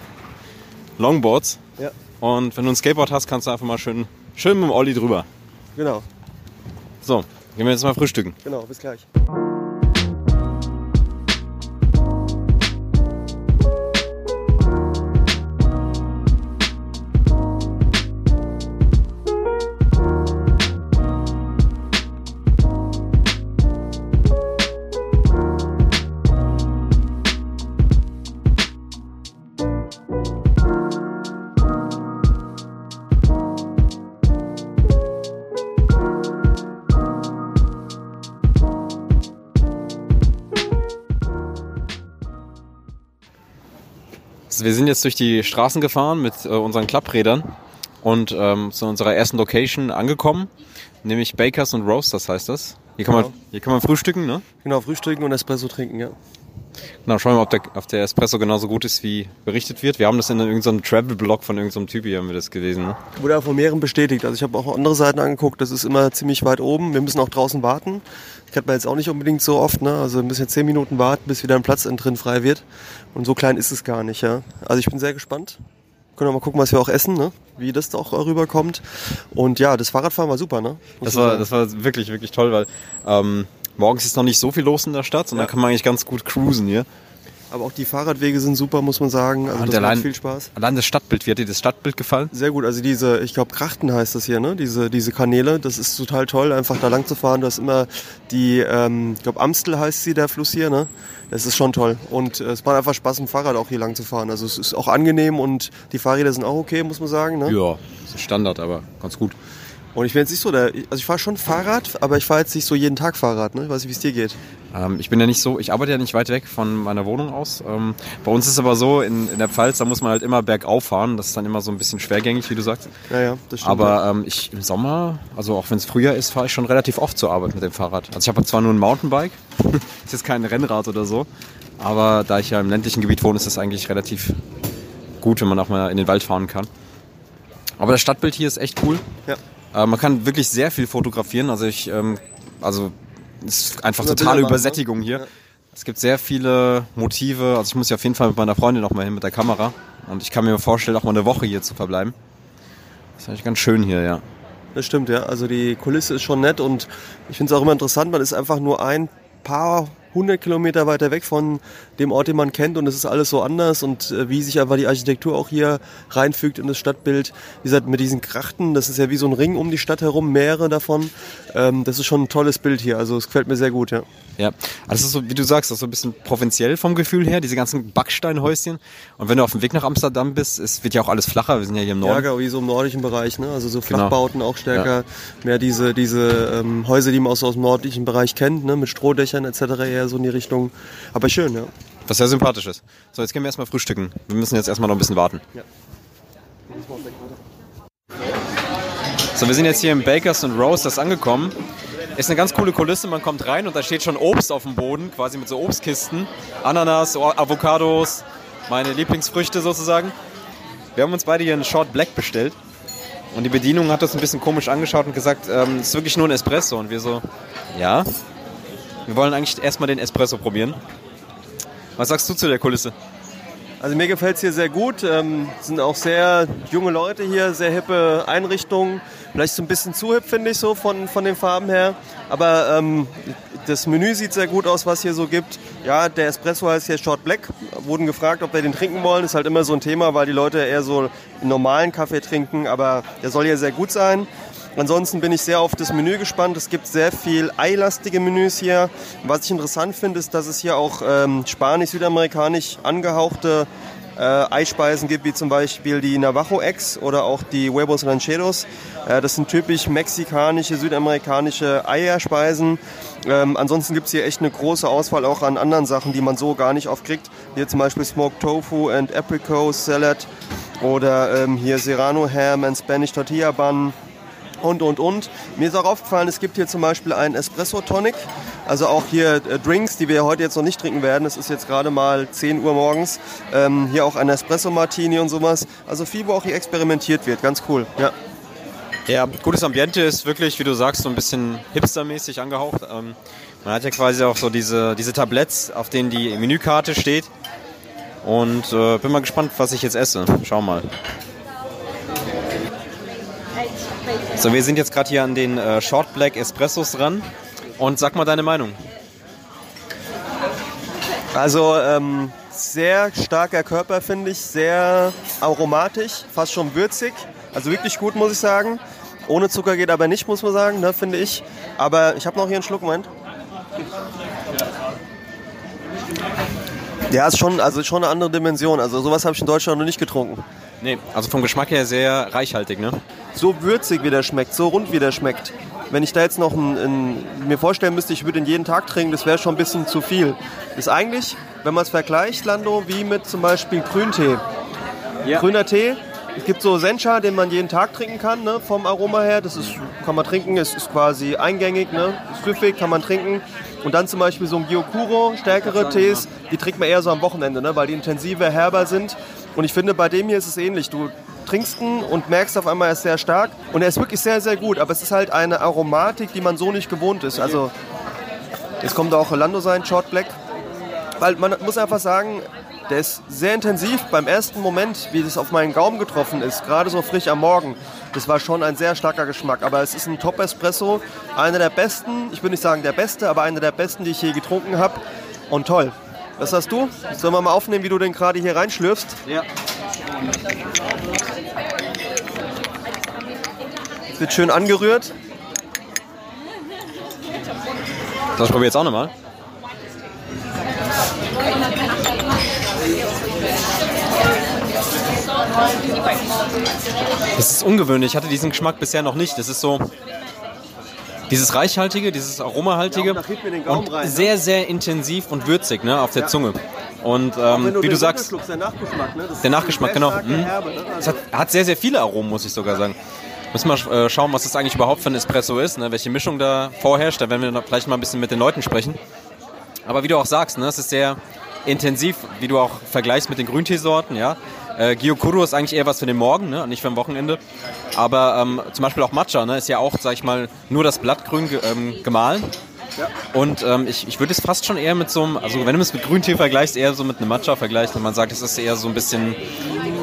Speaker 1: Longboards.
Speaker 2: Ja,
Speaker 1: Und wenn du ein Skateboard hast, kannst du einfach mal schön, schön mit dem Olli drüber.
Speaker 2: genau,
Speaker 1: So, gehen wir jetzt mal frühstücken.
Speaker 2: genau. Bis gleich.
Speaker 1: Also wir sind jetzt durch die Straßen gefahren mit äh, unseren Klapprädern und ähm, zu unserer ersten Location angekommen, nämlich Bakers und Roasters heißt das. Hier kann, man,
Speaker 2: Genau.
Speaker 1: hier kann man frühstücken, ne?
Speaker 2: Genau, frühstücken und Espresso trinken, ja.
Speaker 1: Genau, schauen wir mal, ob der, ob der Espresso genauso gut ist, wie berichtet wird. Wir haben das in irgendeinem Travel-Blog von irgendeinem Typ hier, haben wir das gelesen, ne?
Speaker 2: Wurde auch von mehreren bestätigt. Also ich habe auch andere Seiten angeguckt, das ist immer ziemlich weit oben. Wir müssen auch draußen warten. Kennt man jetzt auch nicht unbedingt so oft, ne? Also wir müssen jetzt zehn Minuten warten, bis wieder ein Platz drin frei wird. Und so klein ist es gar nicht, ja. Also ich bin sehr gespannt. Können wir mal gucken, was wir auch essen, ne? Wie das da auch rüberkommt. Und ja, das Fahrradfahren war super, ne?
Speaker 1: Das war, das war wirklich, wirklich toll, weil ähm, morgens ist noch nicht so viel los in der Stadt und
Speaker 2: Ja.
Speaker 1: dann kann man eigentlich ganz gut cruisen hier.
Speaker 2: Aber auch die Fahrradwege sind super, muss man sagen. Also
Speaker 1: Und
Speaker 2: das macht
Speaker 1: allein-
Speaker 2: viel Spaß.
Speaker 1: Allein das Stadtbild, wie hat dir das Stadtbild gefallen?
Speaker 2: Sehr gut, also diese, ich glaube Krachten heißt das hier, ne? Diese, diese Kanäle, das ist total toll, einfach da lang zu fahren. Du hast immer die, ähm, ich glaube Amstel heißt sie, der Fluss hier, ne? Das ist schon toll. Und äh, es macht einfach Spaß, im Fahrrad auch hier lang zu fahren. Also es ist auch angenehm und die Fahrräder sind auch okay, muss man sagen. Ne?
Speaker 1: Ja, ist Standard, aber ganz gut.
Speaker 2: Und ich bin jetzt nicht so der, also ich fahre schon Fahrrad, aber ich fahre jetzt nicht so jeden Tag Fahrrad, ne? Ich weiß nicht, wie es dir geht.
Speaker 1: Ähm, ich bin ja nicht so, ich arbeite ja nicht weit weg von meiner Wohnung aus. Ähm, bei uns ist es aber so, in, in der Pfalz, da muss man halt immer bergauf fahren. Das ist dann immer so ein bisschen schwergängig, wie du sagst.
Speaker 2: Ja, ja, das stimmt.
Speaker 1: Aber ähm, ich im Sommer, also auch wenn es Frühjahr ist, fahre ich schon relativ oft zur Arbeit mit dem Fahrrad. Also ich habe zwar nur ein Mountainbike, ist jetzt kein Rennrad oder so, aber da ich ja im ländlichen Gebiet wohne, ist das eigentlich relativ gut, wenn man auch mal in den Wald fahren kann. Aber das Stadtbild hier ist echt cool.
Speaker 2: Ja.
Speaker 1: Äh, man kann wirklich sehr viel fotografieren. Also ich, ähm, also es ist einfach totale
Speaker 2: ne?
Speaker 1: Übersättigung hier.
Speaker 2: Ja.
Speaker 1: Es gibt sehr viele Motive. Also ich muss ja auf jeden Fall mit meiner Freundin noch mal hin mit der Kamera. Und ich kann mir vorstellen, auch mal eine Woche hier zu verbleiben. Das ist eigentlich ganz schön hier, ja.
Speaker 2: Das stimmt, ja. Also die Kulisse ist schon nett und ich finde es auch immer interessant, man ist einfach nur ein paar hundert Kilometer weiter weg von dem Ort, den man kennt und es ist alles so anders und äh, wie sich einfach die Architektur auch hier reinfügt in das Stadtbild. Wie gesagt, mit diesen Krachten, das ist ja wie so ein Ring um die Stadt herum, mehrere davon. Ähm, das ist schon ein tolles Bild hier, also es gefällt mir sehr gut, ja.
Speaker 1: Ja, also so, wie du sagst, das ist so ein bisschen provinziell vom Gefühl her, diese ganzen Backsteinhäuschen. Und wenn du auf dem Weg nach Amsterdam bist, es wird ja auch alles flacher, wir sind ja hier im
Speaker 2: Ja,
Speaker 1: Norden.
Speaker 2: genau, wie so im nordischen Bereich, ne? Also so
Speaker 1: Genau.
Speaker 2: Flachbauten auch stärker, mehr diese, diese ähm, Häuser, die man aus, aus dem nördlichen Bereich kennt, ne? Mit Strohdächern etc. eher so in die Richtung. Aber schön, ja.
Speaker 1: Was sehr sympathisch ist. So, jetzt gehen wir erstmal frühstücken. Wir müssen jetzt erstmal noch ein bisschen warten. So, wir sind jetzt hier im Bakers and Roasters angekommen. Ist eine ganz coole Kulisse. Man kommt rein und da steht schon Obst auf dem Boden, quasi mit so Obstkisten. Ananas, Avocados, meine Lieblingsfrüchte sozusagen. Wir haben uns beide hier einen Short Black bestellt. Und die Bedienung hat das ein bisschen komisch angeschaut und gesagt, ähm, es ist wirklich nur ein Espresso. Und wir so, ja. Wir wollen eigentlich erstmal den Espresso probieren. Was sagst du zu der Kulisse?
Speaker 2: Also mir gefällt es hier sehr gut. Ähm, sind auch sehr junge Leute hier, sehr hippe Einrichtungen. Vielleicht so ein bisschen zu hip, finde ich so, von, von den Farben her. Aber ähm, das Menü sieht sehr gut aus, was hier so gibt. Ja, der Espresso heißt hier Short Black. Wurden gefragt, ob wir den trinken wollen. Ist halt immer so ein Thema, weil die Leute eher so normalen Kaffee trinken. Aber der soll hier sehr gut sein. Ansonsten bin ich sehr auf das Menü gespannt. Es gibt sehr viel eilastige Menüs hier. Was ich interessant finde, ist, dass es hier auch ähm, spanisch-südamerikanisch angehauchte äh, Eispeisen gibt, wie zum Beispiel die Navajo Eggs oder auch die Huevos Rancheros. Äh, das sind typisch mexikanische, südamerikanische Eierspeisen. Ähm, ansonsten gibt es hier echt eine große Auswahl auch an anderen Sachen, die man so gar nicht oft kriegt. Hier zum Beispiel Smoked Tofu and Apricot Salad oder ähm, hier Serrano Ham and Spanish Tortilla Bun und, und, und. Mir ist auch aufgefallen, es gibt hier zum Beispiel einen Espresso Tonic. Also auch hier äh, Drinks, die wir heute jetzt noch nicht trinken werden. Es ist jetzt gerade mal 10 Uhr morgens. Ähm, hier auch ein Espresso Martini und sowas. Also viel, wo auch hier experimentiert wird. Ganz cool. Ja.
Speaker 1: Ja, gutes Ambiente ist wirklich, wie du sagst, so ein bisschen hipstermäßig angehaucht. Ähm, man hat ja quasi auch so diese, diese Tabletts, auf denen die Menükarte steht. Und äh, bin mal gespannt, was ich jetzt esse. Schau mal. So, wir sind jetzt gerade hier an den äh, Short Black Espressos dran. Und sag mal deine Meinung.
Speaker 2: Also ähm, sehr starker Körper, finde ich. Sehr aromatisch, fast schon würzig. Also wirklich gut, muss ich sagen. Ohne Zucker geht aber nicht, muss man sagen, ne, finde ich. Aber ich habe noch hier einen Schluck, Moment. Ja, ist schon, also schon eine andere Dimension. Also sowas habe ich in Deutschland noch nicht getrunken.
Speaker 1: Nee, also vom Geschmack her sehr reichhaltig, ne?
Speaker 2: So würzig wie der schmeckt, so rund wie der schmeckt. Wenn ich da jetzt noch ein, ein, mir vorstellen müsste, ich würde ihn jeden Tag trinken, das wäre schon ein bisschen zu viel. Ist eigentlich, wenn man es vergleicht, Lando, wie mit zum Beispiel Grüntee.
Speaker 1: Ja.
Speaker 2: Grüner Tee, es gibt so Sencha, den man jeden Tag trinken kann, ne, vom Aroma her. Das ist, kann man trinken, es ist quasi eingängig, ne, ist süffig, kann man trinken. Und dann zum Beispiel so ein Gyokuro, stärkere Tees, die trinkt man eher so am Wochenende, ne, weil die intensiver, herber sind. Und ich finde, bei dem hier ist es ähnlich. Du trinkst ihn und merkst auf einmal, er ist sehr stark. Und er ist wirklich sehr, sehr gut. Aber es ist halt eine Aromatik, die man so nicht gewohnt ist. Also, jetzt kommt auch Orlando sein, Short Black. Weil man muss einfach sagen, der ist sehr intensiv. Beim ersten Moment, wie das auf meinen Gaumen getroffen ist, gerade so frisch am Morgen, das war schon ein sehr starker Geschmack. Aber es ist ein Top-Espresso, einer der besten, ich will nicht sagen der beste, aber einer der besten, die ich je getrunken habe. Und toll. Was hast du? Sollen wir mal aufnehmen, wie du den gerade hier reinschlürfst?
Speaker 1: Ja.
Speaker 2: Wird schön angerührt.
Speaker 1: Das probiere jetzt auch nochmal. Das ist ungewöhnlich. Ich hatte diesen Geschmack bisher noch nicht. Das ist so dieses reichhaltige, dieses aromahaltige
Speaker 2: Ja, und rein, ne?
Speaker 1: sehr, sehr intensiv und würzig ne, auf der Zunge. Und ähm, wie du sagst,
Speaker 2: der Nachgeschmack, ne? Das
Speaker 1: der Nachgeschmack, genau. Mhm.
Speaker 2: Herbe, ne?
Speaker 1: es
Speaker 2: Also,
Speaker 1: hat, hat sehr, sehr viele Aromen, muss ich sogar sagen. Müssen wir äh, schauen, was das eigentlich überhaupt für ein Espresso ist, ne? welche Mischung da vorherrscht. Da werden wir vielleicht mal ein bisschen mit den Leuten sprechen. Aber wie du auch sagst, ne, es ist sehr intensiv, wie du auch vergleichst mit den Grünteesorten. Ja? Äh, Gyokuro ist eigentlich eher was für den Morgen, ne? nicht für ein Wochenende. Aber ähm, zum Beispiel auch Matcha ne? ist ja auch, sag ich mal, nur das Blattgrün ge ähm, gemahlen. Und ähm, ich, ich würde es fast schon eher mit so einem, also wenn du es mit Grüntee vergleichst, eher so mit einem Matcha vergleichst und man sagt, es ist eher so ein bisschen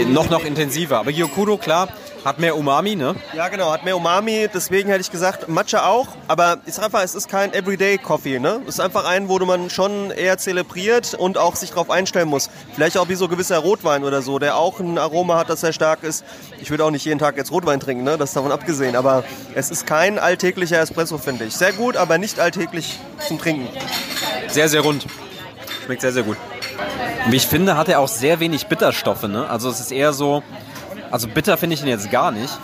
Speaker 1: noch, noch intensiver. Aber Gyokuro, klar, hat mehr Umami, ne?
Speaker 2: Ja, genau, hat mehr Umami, deswegen hätte ich gesagt, Matcha auch, aber ich sag einfach, es ist kein Everyday Coffee, ne? Es ist einfach ein, wo man schon eher zelebriert und auch sich drauf einstellen muss. Vielleicht auch wie so gewisser Rotwein oder so, der auch ein Aroma hat, das sehr stark ist. Ich würde auch nicht jeden Tag jetzt Rotwein trinken, ne? Das ist davon abgesehen, aber es ist kein alltäglicher Espresso, finde ich. Sehr gut, aber nicht alltäglich zum Trinken.
Speaker 1: Sehr, sehr rund. Schmeckt sehr, sehr gut. Wie ich finde, hat er auch sehr wenig Bitterstoffe, ne? Also es ist eher so, also bitter finde ich ihn jetzt gar nicht.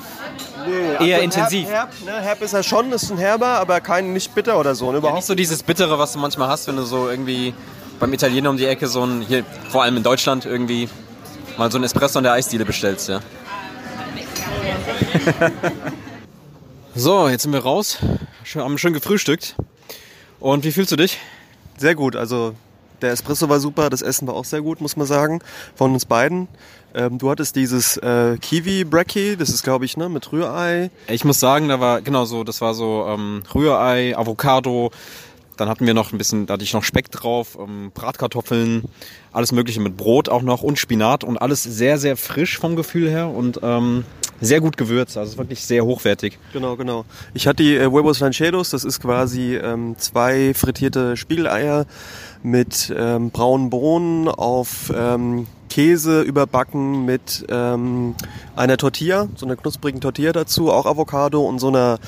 Speaker 1: Eher intensiv.
Speaker 2: Herb, herb, ne? herb ist er schon, ist ein herber, aber kein nicht bitter oder so, ne?
Speaker 1: Ja,
Speaker 2: Überhaupt
Speaker 1: nicht so dieses Bittere, was du manchmal hast, wenn du so irgendwie beim Italiener um die Ecke so ein, hier vor allem in Deutschland irgendwie mal so ein Espresso in der Eisdiele bestellst, ja. so, jetzt sind wir raus, Schön- haben schön gefrühstückt. Und wie fühlst du dich?
Speaker 2: Sehr gut, also der Espresso war super, das Essen war auch sehr gut, muss man sagen, von uns beiden. Ähm, du hattest dieses äh, Kiwi Brekkie, das ist glaube ich ne mit Rührei.
Speaker 1: Ich muss sagen, da war genau so, das war so ähm, Rührei, Avocado, dann hatten wir noch ein bisschen, da hatte ich noch Speck drauf, ähm, Bratkartoffeln, alles mögliche mit Brot auch noch und Spinat und alles sehr, sehr frisch vom Gefühl her und ähm, sehr gut gewürzt, also wirklich sehr hochwertig.
Speaker 2: Genau, genau. Ich hatte die äh, Huevos Rancheros, das ist quasi ähm, zwei frittierte Spiegeleier mit ähm, braunen Bohnen auf ähm, Käse überbacken mit ähm, einer Tortilla, so einer knusprigen Tortilla dazu, auch Avocado und so einer,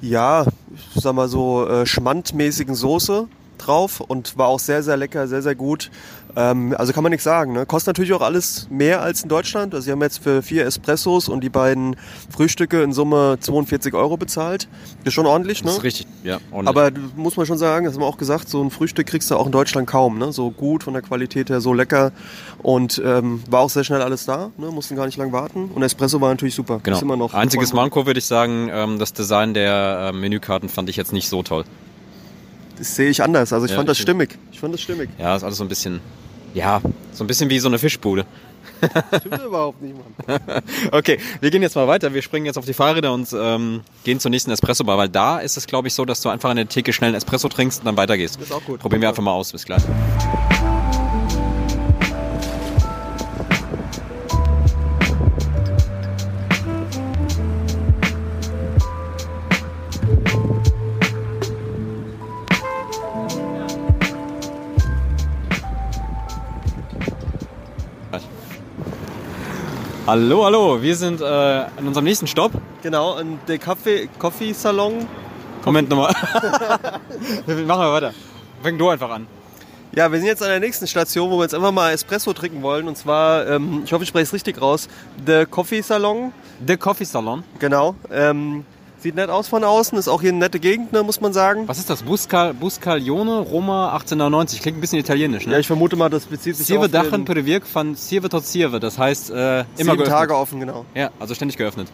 Speaker 2: ja, ich sag mal so äh, schmandmäßigen Soße drauf und war auch sehr, sehr lecker, sehr, sehr gut. Ähm, also kann man nichts sagen. Ne? Kostet natürlich auch alles mehr als in Deutschland. Also wir haben jetzt für vier Espressos und die beiden Frühstücke in Summe 42 Euro bezahlt. Ist schon ordentlich, ne?
Speaker 1: Das ist richtig, ja. ordentlich.
Speaker 2: Aber muss man schon sagen, das haben wir auch gesagt, so ein Frühstück kriegst du auch in Deutschland kaum. Ne? So gut von der Qualität her, so lecker. Und ähm, war auch sehr schnell alles da, ne? mussten gar nicht lang warten. Und Espresso war natürlich super.
Speaker 1: genau.
Speaker 2: Ist immer noch
Speaker 1: Einziges Manko würde ich sagen, ähm, das Design der äh, Menükarten fand ich jetzt nicht so toll.
Speaker 2: Das sehe ich anders. Also ich
Speaker 1: Ja,
Speaker 2: fand das stimmig. Ich fand das stimmig.
Speaker 1: Ja, ist alles so ein bisschen, ja, so ein bisschen wie so eine Fischbude.
Speaker 2: Stimmt überhaupt nicht, Mann.
Speaker 1: Okay, wir gehen jetzt mal weiter. Wir springen jetzt auf die Fahrräder und ähm, gehen zur nächsten Espresso-Bar, weil da ist es, glaube ich, so, dass du einfach an der Theke schnell einen Espresso trinkst und dann weitergehst.
Speaker 2: ist auch gut.
Speaker 1: Probieren wir einfach mal aus. Bis gleich. Hallo, hallo, wir sind äh, an unserem nächsten Stopp.
Speaker 2: Genau, und der Kaffee, Coffee Salon.
Speaker 1: Moment nochmal. Machen wir weiter. Fang du einfach an.
Speaker 2: Ja, wir sind jetzt an der nächsten Station, wo wir jetzt einfach mal Espresso trinken wollen. Und zwar, ähm, ich hoffe, ich spreche es richtig raus, The Coffee Salon.
Speaker 1: The Coffee Salon.
Speaker 2: Genau. Ähm, sieht nett aus von außen, ist auch hier eine nette Gegend, ne, muss man sagen.
Speaker 1: Was ist das? Buscal, Buscaglione, Roma 1890. Klingt ein bisschen italienisch,
Speaker 2: Ja,
Speaker 1: ne?
Speaker 2: ich vermute mal, das bezieht sich
Speaker 1: Sirve
Speaker 2: auf
Speaker 1: Dachen per Wirk von Sirve tot Sirve. Das heißt, äh, immer
Speaker 2: sieben
Speaker 1: geöffnet.
Speaker 2: Tage offen, genau.
Speaker 1: Ja, also ständig geöffnet.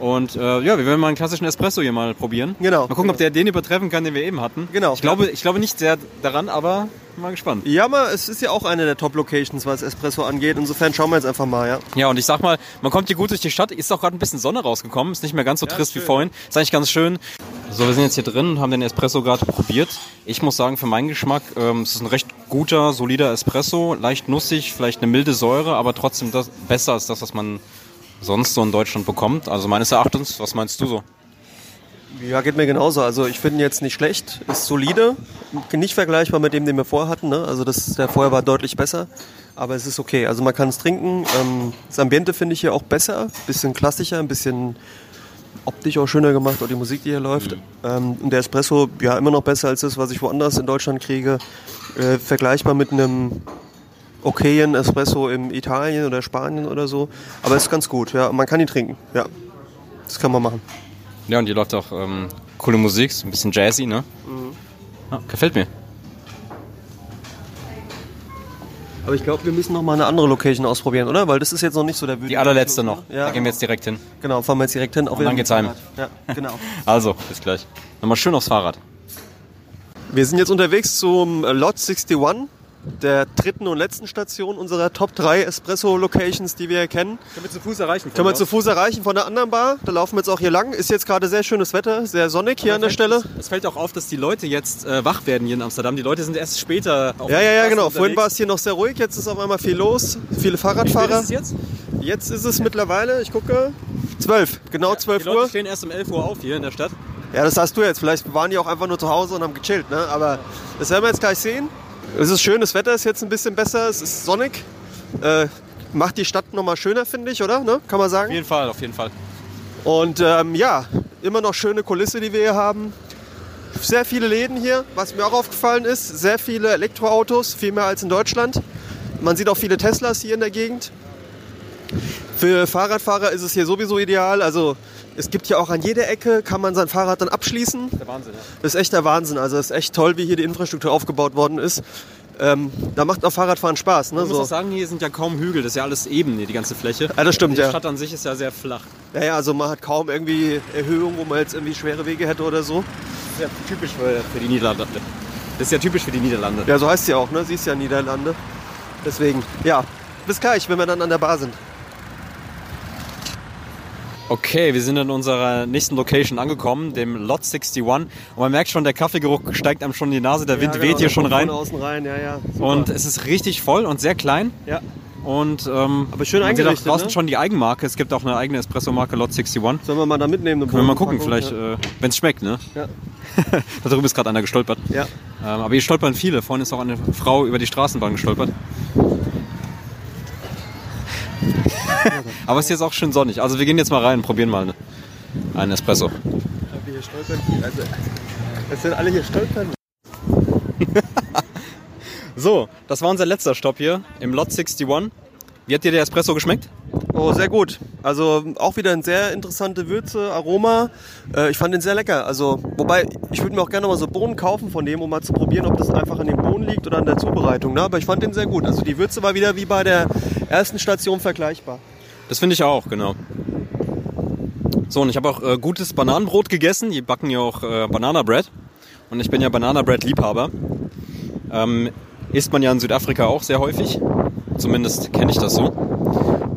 Speaker 1: Und äh, ja, wir werden mal einen klassischen Espresso hier mal probieren.
Speaker 2: Genau.
Speaker 1: Mal gucken, ob der den übertreffen kann, den wir eben hatten.
Speaker 2: Genau.
Speaker 1: Ich glaube, ich glaube nicht sehr daran, aber mal gespannt.
Speaker 2: Ja, aber es ist ja auch eine der Top-Locations, was Espresso angeht. Insofern schauen wir jetzt einfach mal, ja.
Speaker 1: Ja, und ich sag mal, man kommt hier gut durch die Stadt. Ist auch gerade ein bisschen Sonne rausgekommen. Ist nicht mehr ganz so trist wie
Speaker 2: schön.
Speaker 1: vorhin. Ist eigentlich ganz schön. So, wir sind jetzt hier drin und haben den Espresso gerade probiert. Ich muss sagen, für meinen Geschmack, ähm, es ist ein recht guter, solider Espresso. Leicht nussig, vielleicht eine milde Säure, aber trotzdem das, besser als das, was man sonst so in Deutschland bekommt. Also meines Erachtens, was meinst du so?
Speaker 2: Ja, geht mir genauso. Also ich finde ihn jetzt nicht schlecht, ist solide, nicht vergleichbar mit dem, den wir vorher hatten. Ne? Also das, der vorher war deutlich besser, aber es ist okay. Also man kann es trinken. Ähm, das Ambiente finde ich hier auch besser, bisschen klassischer, ein bisschen optisch auch schöner gemacht, auch die Musik, die hier läuft. Ähm, und der Espresso, ja, immer noch besser als das, was ich woanders in Deutschland kriege. Äh, vergleichbar mit einem okayen Espresso in Italien oder Spanien oder so. Aber es ist ganz gut, ja. Man kann ihn trinken, ja. Das kann man machen.
Speaker 1: Ja, und hier läuft auch ähm, coole Musik, ist ein bisschen jazzy, ne? Ja, gefällt mir.
Speaker 2: Aber ich glaube, wir müssen noch mal eine andere Location ausprobieren, oder? Weil das ist jetzt noch nicht so der
Speaker 1: Die allerletzte noch.
Speaker 2: Ja,
Speaker 1: da gehen wir jetzt direkt hin.
Speaker 2: Genau, fahren wir jetzt direkt hin. Auch
Speaker 1: Und dann geht's heim.
Speaker 2: Ja, genau.
Speaker 1: Also, bis gleich. Nochmal schön aufs Fahrrad.
Speaker 2: wir sind jetzt unterwegs zum Lot 61. der dritten und letzten Station unserer Top 3 Espresso-Locations, die wir hier kennen.
Speaker 1: Können wir zu Fuß erreichen?
Speaker 2: Können wir zu Fuß erreichen von der anderen Bar. Da laufen wir jetzt auch hier lang. Ist jetzt gerade sehr schönes Wetter, sehr sonnig hier an der Stelle.
Speaker 1: Es fällt auch auf, dass die Leute jetzt äh, wach werden hier in Amsterdam. Die Leute sind erst später auf
Speaker 2: Ja, ja, ja, genau. Vorhin war
Speaker 1: unterwegs.
Speaker 2: es hier noch sehr ruhig, jetzt ist auf einmal viel los. Viele
Speaker 1: Wie spät
Speaker 2: Fahrradfahrer.
Speaker 1: ist es jetzt?
Speaker 2: Jetzt ist es mittlerweile, ich gucke, 12. Genau 12
Speaker 1: Die Leute
Speaker 2: Uhr.
Speaker 1: stehen erst um 11 Uhr auf hier in der Stadt.
Speaker 2: Ja, das hast du jetzt. Vielleicht waren die auch einfach nur zu Hause und haben gechillt, ne? Aber das werden wir jetzt gleich sehen. Es ist schön, das Wetter ist jetzt ein bisschen besser, es ist sonnig. Äh, macht die Stadt nochmal schöner, finde ich, oder? Ne? Kann man
Speaker 1: Auf
Speaker 2: sagen.
Speaker 1: jeden Fall, auf jeden Fall.
Speaker 2: Und ähm, ja, immer noch schöne Kulisse, die wir hier haben. Sehr viele Läden hier, was mir auch aufgefallen ist. Sehr viele Elektroautos, viel mehr als in Deutschland. Man sieht auch viele Teslas hier in der Gegend. Für Fahrradfahrer ist es hier sowieso ideal. Also es gibt hier auch an jeder Ecke, kann man sein Fahrrad dann abschließen.
Speaker 1: Der Wahnsinn, ja.
Speaker 2: Das ist echt der Wahnsinn. Also es ist echt toll, wie hier die Infrastruktur aufgebaut worden ist. Ähm, da macht auch Fahrradfahren Spaß. Ne?
Speaker 1: Man muss
Speaker 2: So.
Speaker 1: auch sagen, hier sind ja kaum Hügel. Das ist ja alles eben, die ganze Fläche.
Speaker 2: Ja, das stimmt,
Speaker 1: Die
Speaker 2: ja.
Speaker 1: Stadt an sich ist ja sehr flach.
Speaker 2: Ja, ja, also man hat kaum irgendwie Erhöhung, wo man jetzt irgendwie schwere Wege hätte oder so.
Speaker 1: Das ist ja typisch für, für die Niederlande. Das ist ja typisch für die Niederlande.
Speaker 2: Ja, so heißt sie auch, ne? Sie ist ja Niederlande. Deswegen, ja, bis gleich, wenn wir dann an der Bar sind.
Speaker 1: Okay, wir sind in unserer nächsten Location angekommen, dem Lot 61. Und man merkt schon, der Kaffeegeruch steigt einem schon in die Nase, der Wind
Speaker 2: ja, genau,
Speaker 1: weht hier schon rein.
Speaker 2: Außen rein, ja, ja. super.
Speaker 1: Und es ist richtig voll und sehr klein.
Speaker 2: ja.
Speaker 1: Und ähm,
Speaker 2: Aber schön
Speaker 1: man sieht auch draußen
Speaker 2: ne?
Speaker 1: schon die Eigenmarke. Es gibt auch eine eigene Espresso-Marke Lot 61. Können
Speaker 2: Sollen wir mal da mitnehmen? eine
Speaker 1: wir mal gucken, vielleicht, äh, wenn es schmeckt, ne?
Speaker 2: Ja.
Speaker 1: da drüben ist gerade einer gestolpert.
Speaker 2: Ja.
Speaker 1: Ähm, aber hier stolpern viele. Vorhin ist auch eine Frau über die Straßenbahn gestolpert. Aber es ist jetzt auch schön sonnig. Also wir gehen jetzt mal rein und probieren mal eine, einen Espresso.
Speaker 2: Hier stolpern also, es sind alle hier stolpern.
Speaker 1: So, das war unser letzter Stopp hier im Lot 61. Wie hat dir der Espresso geschmeckt?
Speaker 2: Oh, sehr gut. Also auch wieder eine sehr interessante Würze, Aroma. Äh, ich fand den sehr lecker. Also, wobei, ich würde mir auch gerne mal so Bohnen kaufen von dem, um mal zu probieren, ob das einfach an den Bohnen liegt oder an der Zubereitung. Ne? Aber ich fand den sehr gut. Also die Würze war wieder wie bei der ersten Station vergleichbar.
Speaker 1: Das finde ich auch, genau. So, und ich habe auch äh, gutes Bananenbrot gegessen. Die backen ja auch äh, Banana Bread. Und ich bin ja Banana Bread Liebhaber. Ähm, isst man ja in Südafrika auch sehr häufig. Zumindest kenne ich das so.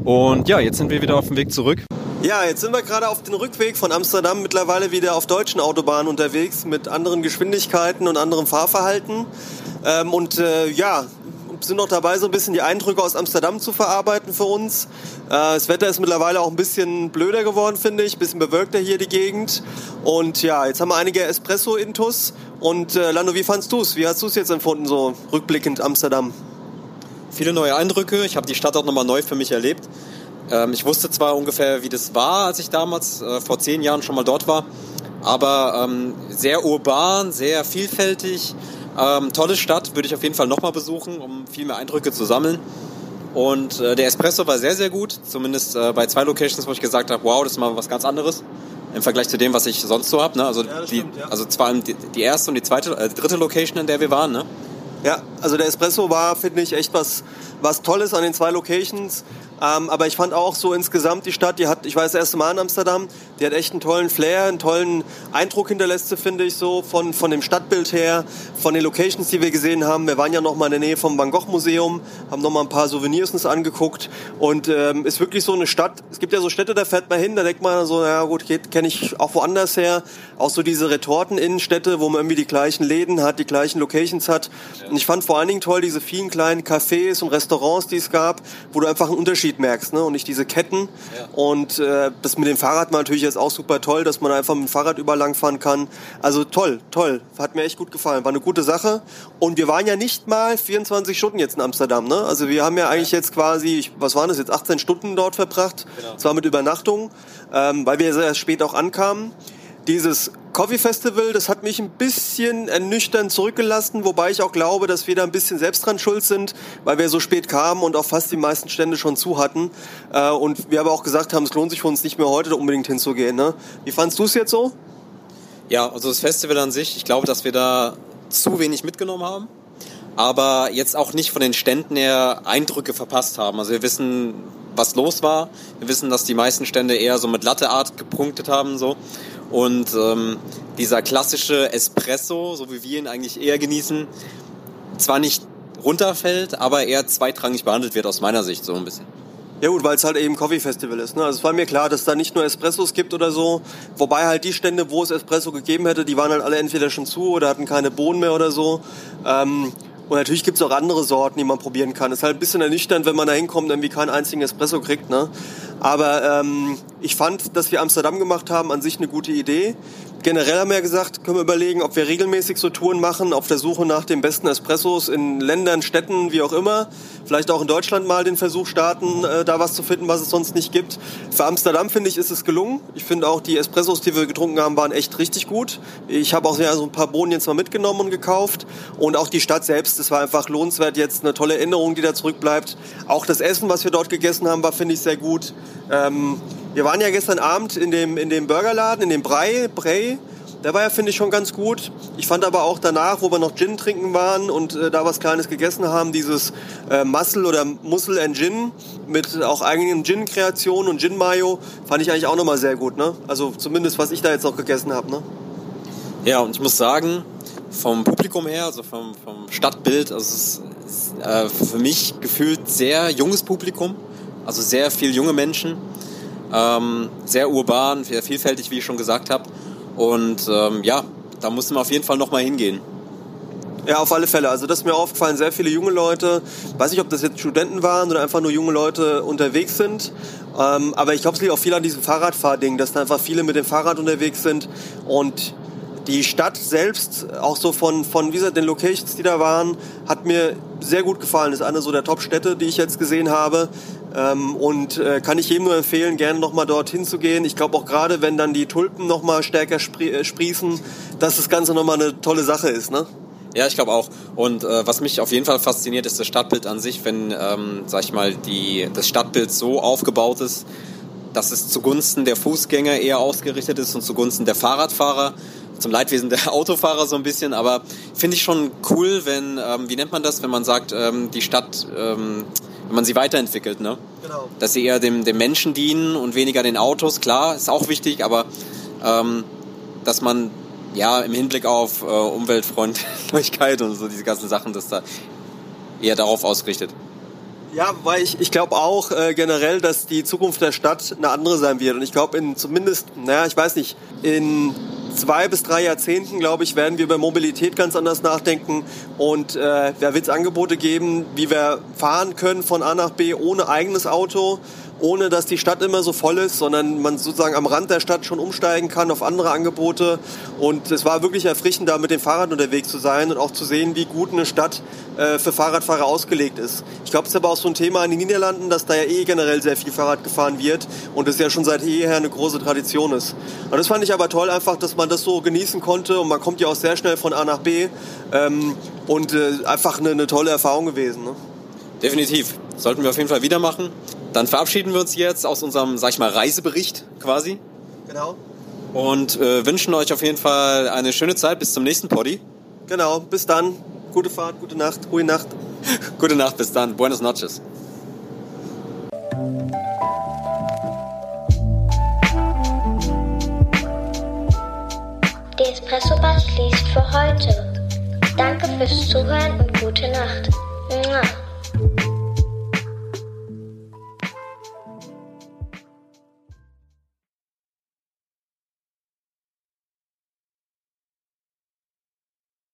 Speaker 1: Und ja, jetzt sind wir wieder auf dem Weg zurück.
Speaker 2: Ja, jetzt sind wir gerade auf dem Rückweg von Amsterdam mittlerweile wieder auf deutschen Autobahnen unterwegs mit anderen Geschwindigkeiten und anderem Fahrverhalten. Ähm, und äh, ja, sind noch dabei, so ein bisschen die Eindrücke aus Amsterdam zu verarbeiten für uns. Äh, das Wetter ist mittlerweile auch ein bisschen blöder geworden, finde ich. Ein bisschen bewölkter hier die Gegend. Und ja, jetzt haben wir einige Espresso-Intus. Und äh, Lando, wie fandst du es? Wie hast du es jetzt empfunden, so rückblickend Amsterdam?
Speaker 1: Viele neue Eindrücke. Ich habe die Stadt auch nochmal neu für mich erlebt. Ähm, ich wusste zwar ungefähr, wie das war, als ich damals äh, vor zehn Jahren schon mal dort war, aber ähm, sehr urban, sehr vielfältig. Ähm, tolle Stadt, würde ich auf jeden Fall nochmal besuchen, um viel mehr Eindrücke zu sammeln. Und äh, der Espresso war sehr, sehr gut. Zumindest äh, bei zwei Locations, wo ich gesagt habe, wow, das ist mal was ganz anderes. Im Vergleich zu dem, was ich sonst so habe. Ne? Also,
Speaker 2: das
Speaker 1: die,
Speaker 2: stimmt, ja.
Speaker 1: also vor allem die, die erste und die zweite, äh, die dritte Location, in der wir waren. Ne?
Speaker 2: Ja, also der Espresso war, finde ich, echt was, was Tolles an den zwei Locations. Ähm, aber ich fand auch so insgesamt die Stadt, die hat, ich war das erste Mal in Amsterdam, die hat echt einen tollen Flair, einen tollen Eindruck hinterlässt, finde ich so, von, von dem Stadtbild her, von den Locations, die wir gesehen haben. Wir waren ja noch mal in der Nähe vom Van Gogh Museum, haben noch mal ein paar Souvenirs uns angeguckt und ähm, ist wirklich so eine Stadt. Es gibt ja so Städte, da fährt man hin, da denkt man so, ja gut, kenne ich auch woanders her. Auch so diese Retorten-Innenstädte, wo man irgendwie die gleichen Läden hat, die gleichen Locations hat. Und ich fand vor allen Dingen toll diese vielen kleinen Cafés und Restaurants, die es gab, wo du einfach einen Unterschied merkst, ne? Und nicht diese Ketten. Und äh, das mit dem Fahrrad war natürlich jetzt auch super toll, dass man einfach mit dem Fahrrad überall lang fahren kann. Also toll, toll. Hat mir echt gut gefallen. War eine gute Sache. Und wir waren ja nicht mal 24 Stunden jetzt in Amsterdam, ne? Also wir haben ja eigentlich jetzt quasi, was waren das jetzt, 18 Stunden dort verbracht. Zwar mit Übernachtung, ähm, weil wir sehr spät auch ankamen. Dieses Coffee Festival, das hat mich ein bisschen ernüchternd zurückgelassen, wobei ich auch glaube, dass wir da ein bisschen selbst dran schuld sind, weil wir so spät kamen und auch fast die meisten Stände schon zu hatten. Äh, und wir aber auch gesagt haben, es lohnt sich für uns nicht mehr heute unbedingt hinzugehen. Ne? Wie fandst du es jetzt so?
Speaker 1: Ja, also das Festival an sich, ich glaube, dass wir da zu wenig mitgenommen haben, aber jetzt auch nicht von den Ständen her Eindrücke verpasst haben. Also wir wissen, was los war. Wir wissen, dass die meisten Stände eher so mit Latteart gepunktet haben so. Und ähm, dieser klassische Espresso, so wie wir ihn eigentlich eher genießen, zwar nicht runterfällt, aber eher zweitrangig behandelt wird aus meiner Sicht so ein bisschen.
Speaker 2: Ja gut, weil es halt eben Coffee Festival ist. Ne? Also es war mir klar, dass da nicht nur Espressos gibt oder so. Wobei halt die Stände, wo es Espresso gegeben hätte, die waren halt alle entweder schon zu oder hatten keine Bohnen mehr oder so. Ähm, und natürlich gibt's auch andere Sorten, die man probieren kann. Ist halt ein bisschen ernüchternd, wenn man da hinkommt und irgendwie keinen einzigen Espresso kriegt. Ne? Aber ähm, ich fand, dass wir Amsterdam gemacht haben, an sich eine gute Idee. Generell haben wir ja gesagt, können wir überlegen, ob wir regelmäßig so Touren machen, auf der Suche nach den besten Espressos in Ländern, Städten, wie auch immer. Vielleicht auch in Deutschland mal den Versuch starten, äh, da was zu finden, was es sonst nicht gibt. Für Amsterdam, finde ich, ist es gelungen. Ich finde auch, die Espressos, die wir getrunken haben, waren echt richtig gut. Ich habe auch ja, so ein paar Bohnen jetzt mal mitgenommen und gekauft. Und auch die Stadt selbst, es war einfach lohnenswert jetzt, eine tolle Erinnerung, die da zurückbleibt. Auch das Essen, was wir dort gegessen haben, war, finde ich, sehr gut. Ähm, wir waren ja gestern Abend in dem, in dem Burgerladen, in dem Brei, Brei. Der war ja, finde ich, schon ganz gut. Ich fand aber auch danach, wo wir noch Gin trinken waren und äh, da was Kleines gegessen haben, dieses äh, Muscle oder Muscle and Gin mit auch eigenen Gin-Kreationen und Gin-Mayo, fand ich eigentlich auch nochmal sehr gut. Ne? Also zumindest, was ich da jetzt noch gegessen habe. Ne?
Speaker 1: Ja, und ich muss sagen, vom Publikum her, also vom, vom Stadtbild, also es ist äh, für mich gefühlt sehr junges Publikum, also sehr viel junge Menschen, ähm, sehr urban, sehr vielfältig, wie ich schon gesagt habe. Und ähm, ja, da mussten wir auf jeden Fall nochmal hingehen.
Speaker 2: Ja, auf alle Fälle. Also das ist mir aufgefallen, sehr viele junge Leute, weiß nicht, ob das jetzt Studenten waren oder einfach nur junge Leute unterwegs sind. Ähm, aber ich glaube, es liegt auch viel an diesem Fahrradfahrding, dass da einfach viele mit dem Fahrrad unterwegs sind und die Stadt selbst, auch so von, von wie gesagt, den Locations, die da waren, hat mir sehr gut gefallen. Das ist eine so der Top-Städte, die ich jetzt gesehen habe. Ähm, und äh, kann ich jedem nur empfehlen, gerne nochmal dorthin zu gehen. Ich glaube auch gerade, wenn dann die Tulpen nochmal stärker sprie äh, sprießen, dass das Ganze nochmal eine tolle Sache ist, ne?
Speaker 1: Ja, ich glaube auch. Und äh, was mich auf jeden Fall fasziniert, ist das Stadtbild an sich, wenn, ähm, sag ich mal, die, das Stadtbild so aufgebaut ist, dass es zugunsten der Fußgänger eher ausgerichtet ist und zugunsten der Fahrradfahrer zum Leidwesen der Autofahrer so ein bisschen, aber finde ich schon cool, wenn, ähm, wie nennt man das, wenn man sagt, ähm, die Stadt, ähm, wenn man sie weiterentwickelt, ne?
Speaker 2: Genau.
Speaker 1: Dass sie eher dem, dem Menschen dienen und weniger den Autos, klar, ist auch wichtig, aber ähm, dass man ja im Hinblick auf äh, Umweltfreundlichkeit und so diese ganzen Sachen, dass da eher darauf ausgerichtet.
Speaker 2: Ja, weil ich, ich glaube auch äh, generell, dass die Zukunft der Stadt eine andere sein wird. Und ich glaube, in zumindest, naja, ich weiß nicht, in zwei bis drei Jahrzehnten, glaube ich, werden wir über Mobilität ganz anders nachdenken. Und äh, da wird es Angebote geben, wie wir fahren können von A nach B ohne eigenes Auto ohne dass die Stadt immer so voll ist, sondern man sozusagen am Rand der Stadt schon umsteigen kann auf andere Angebote. Und es war wirklich erfrischend, da mit dem Fahrrad unterwegs zu sein und auch zu sehen, wie gut eine Stadt äh, für Fahrradfahrer ausgelegt ist. Ich glaube, es ist aber auch so ein Thema in den Niederlanden, dass da ja eh generell sehr viel Fahrrad gefahren wird und es ja schon seit jeher eine große Tradition ist. Und das fand ich aber toll, einfach, dass man das so genießen konnte und man kommt ja auch sehr schnell von A nach B ähm, und äh, einfach eine, eine tolle Erfahrung gewesen. Ne?
Speaker 1: Definitiv. Sollten wir auf jeden Fall wieder machen. Dann verabschieden wir uns jetzt aus unserem, sag ich mal, Reisebericht quasi.
Speaker 2: Genau.
Speaker 1: Und äh, wünschen euch auf jeden Fall eine schöne Zeit bis zum nächsten Poddy.
Speaker 2: Genau, bis dann. Gute Fahrt, gute Nacht, gute Nacht.
Speaker 1: gute Nacht, bis dann. Buenos noches.
Speaker 3: Die Espresso Bar schließt für heute. Danke fürs Zuhören und gute Nacht.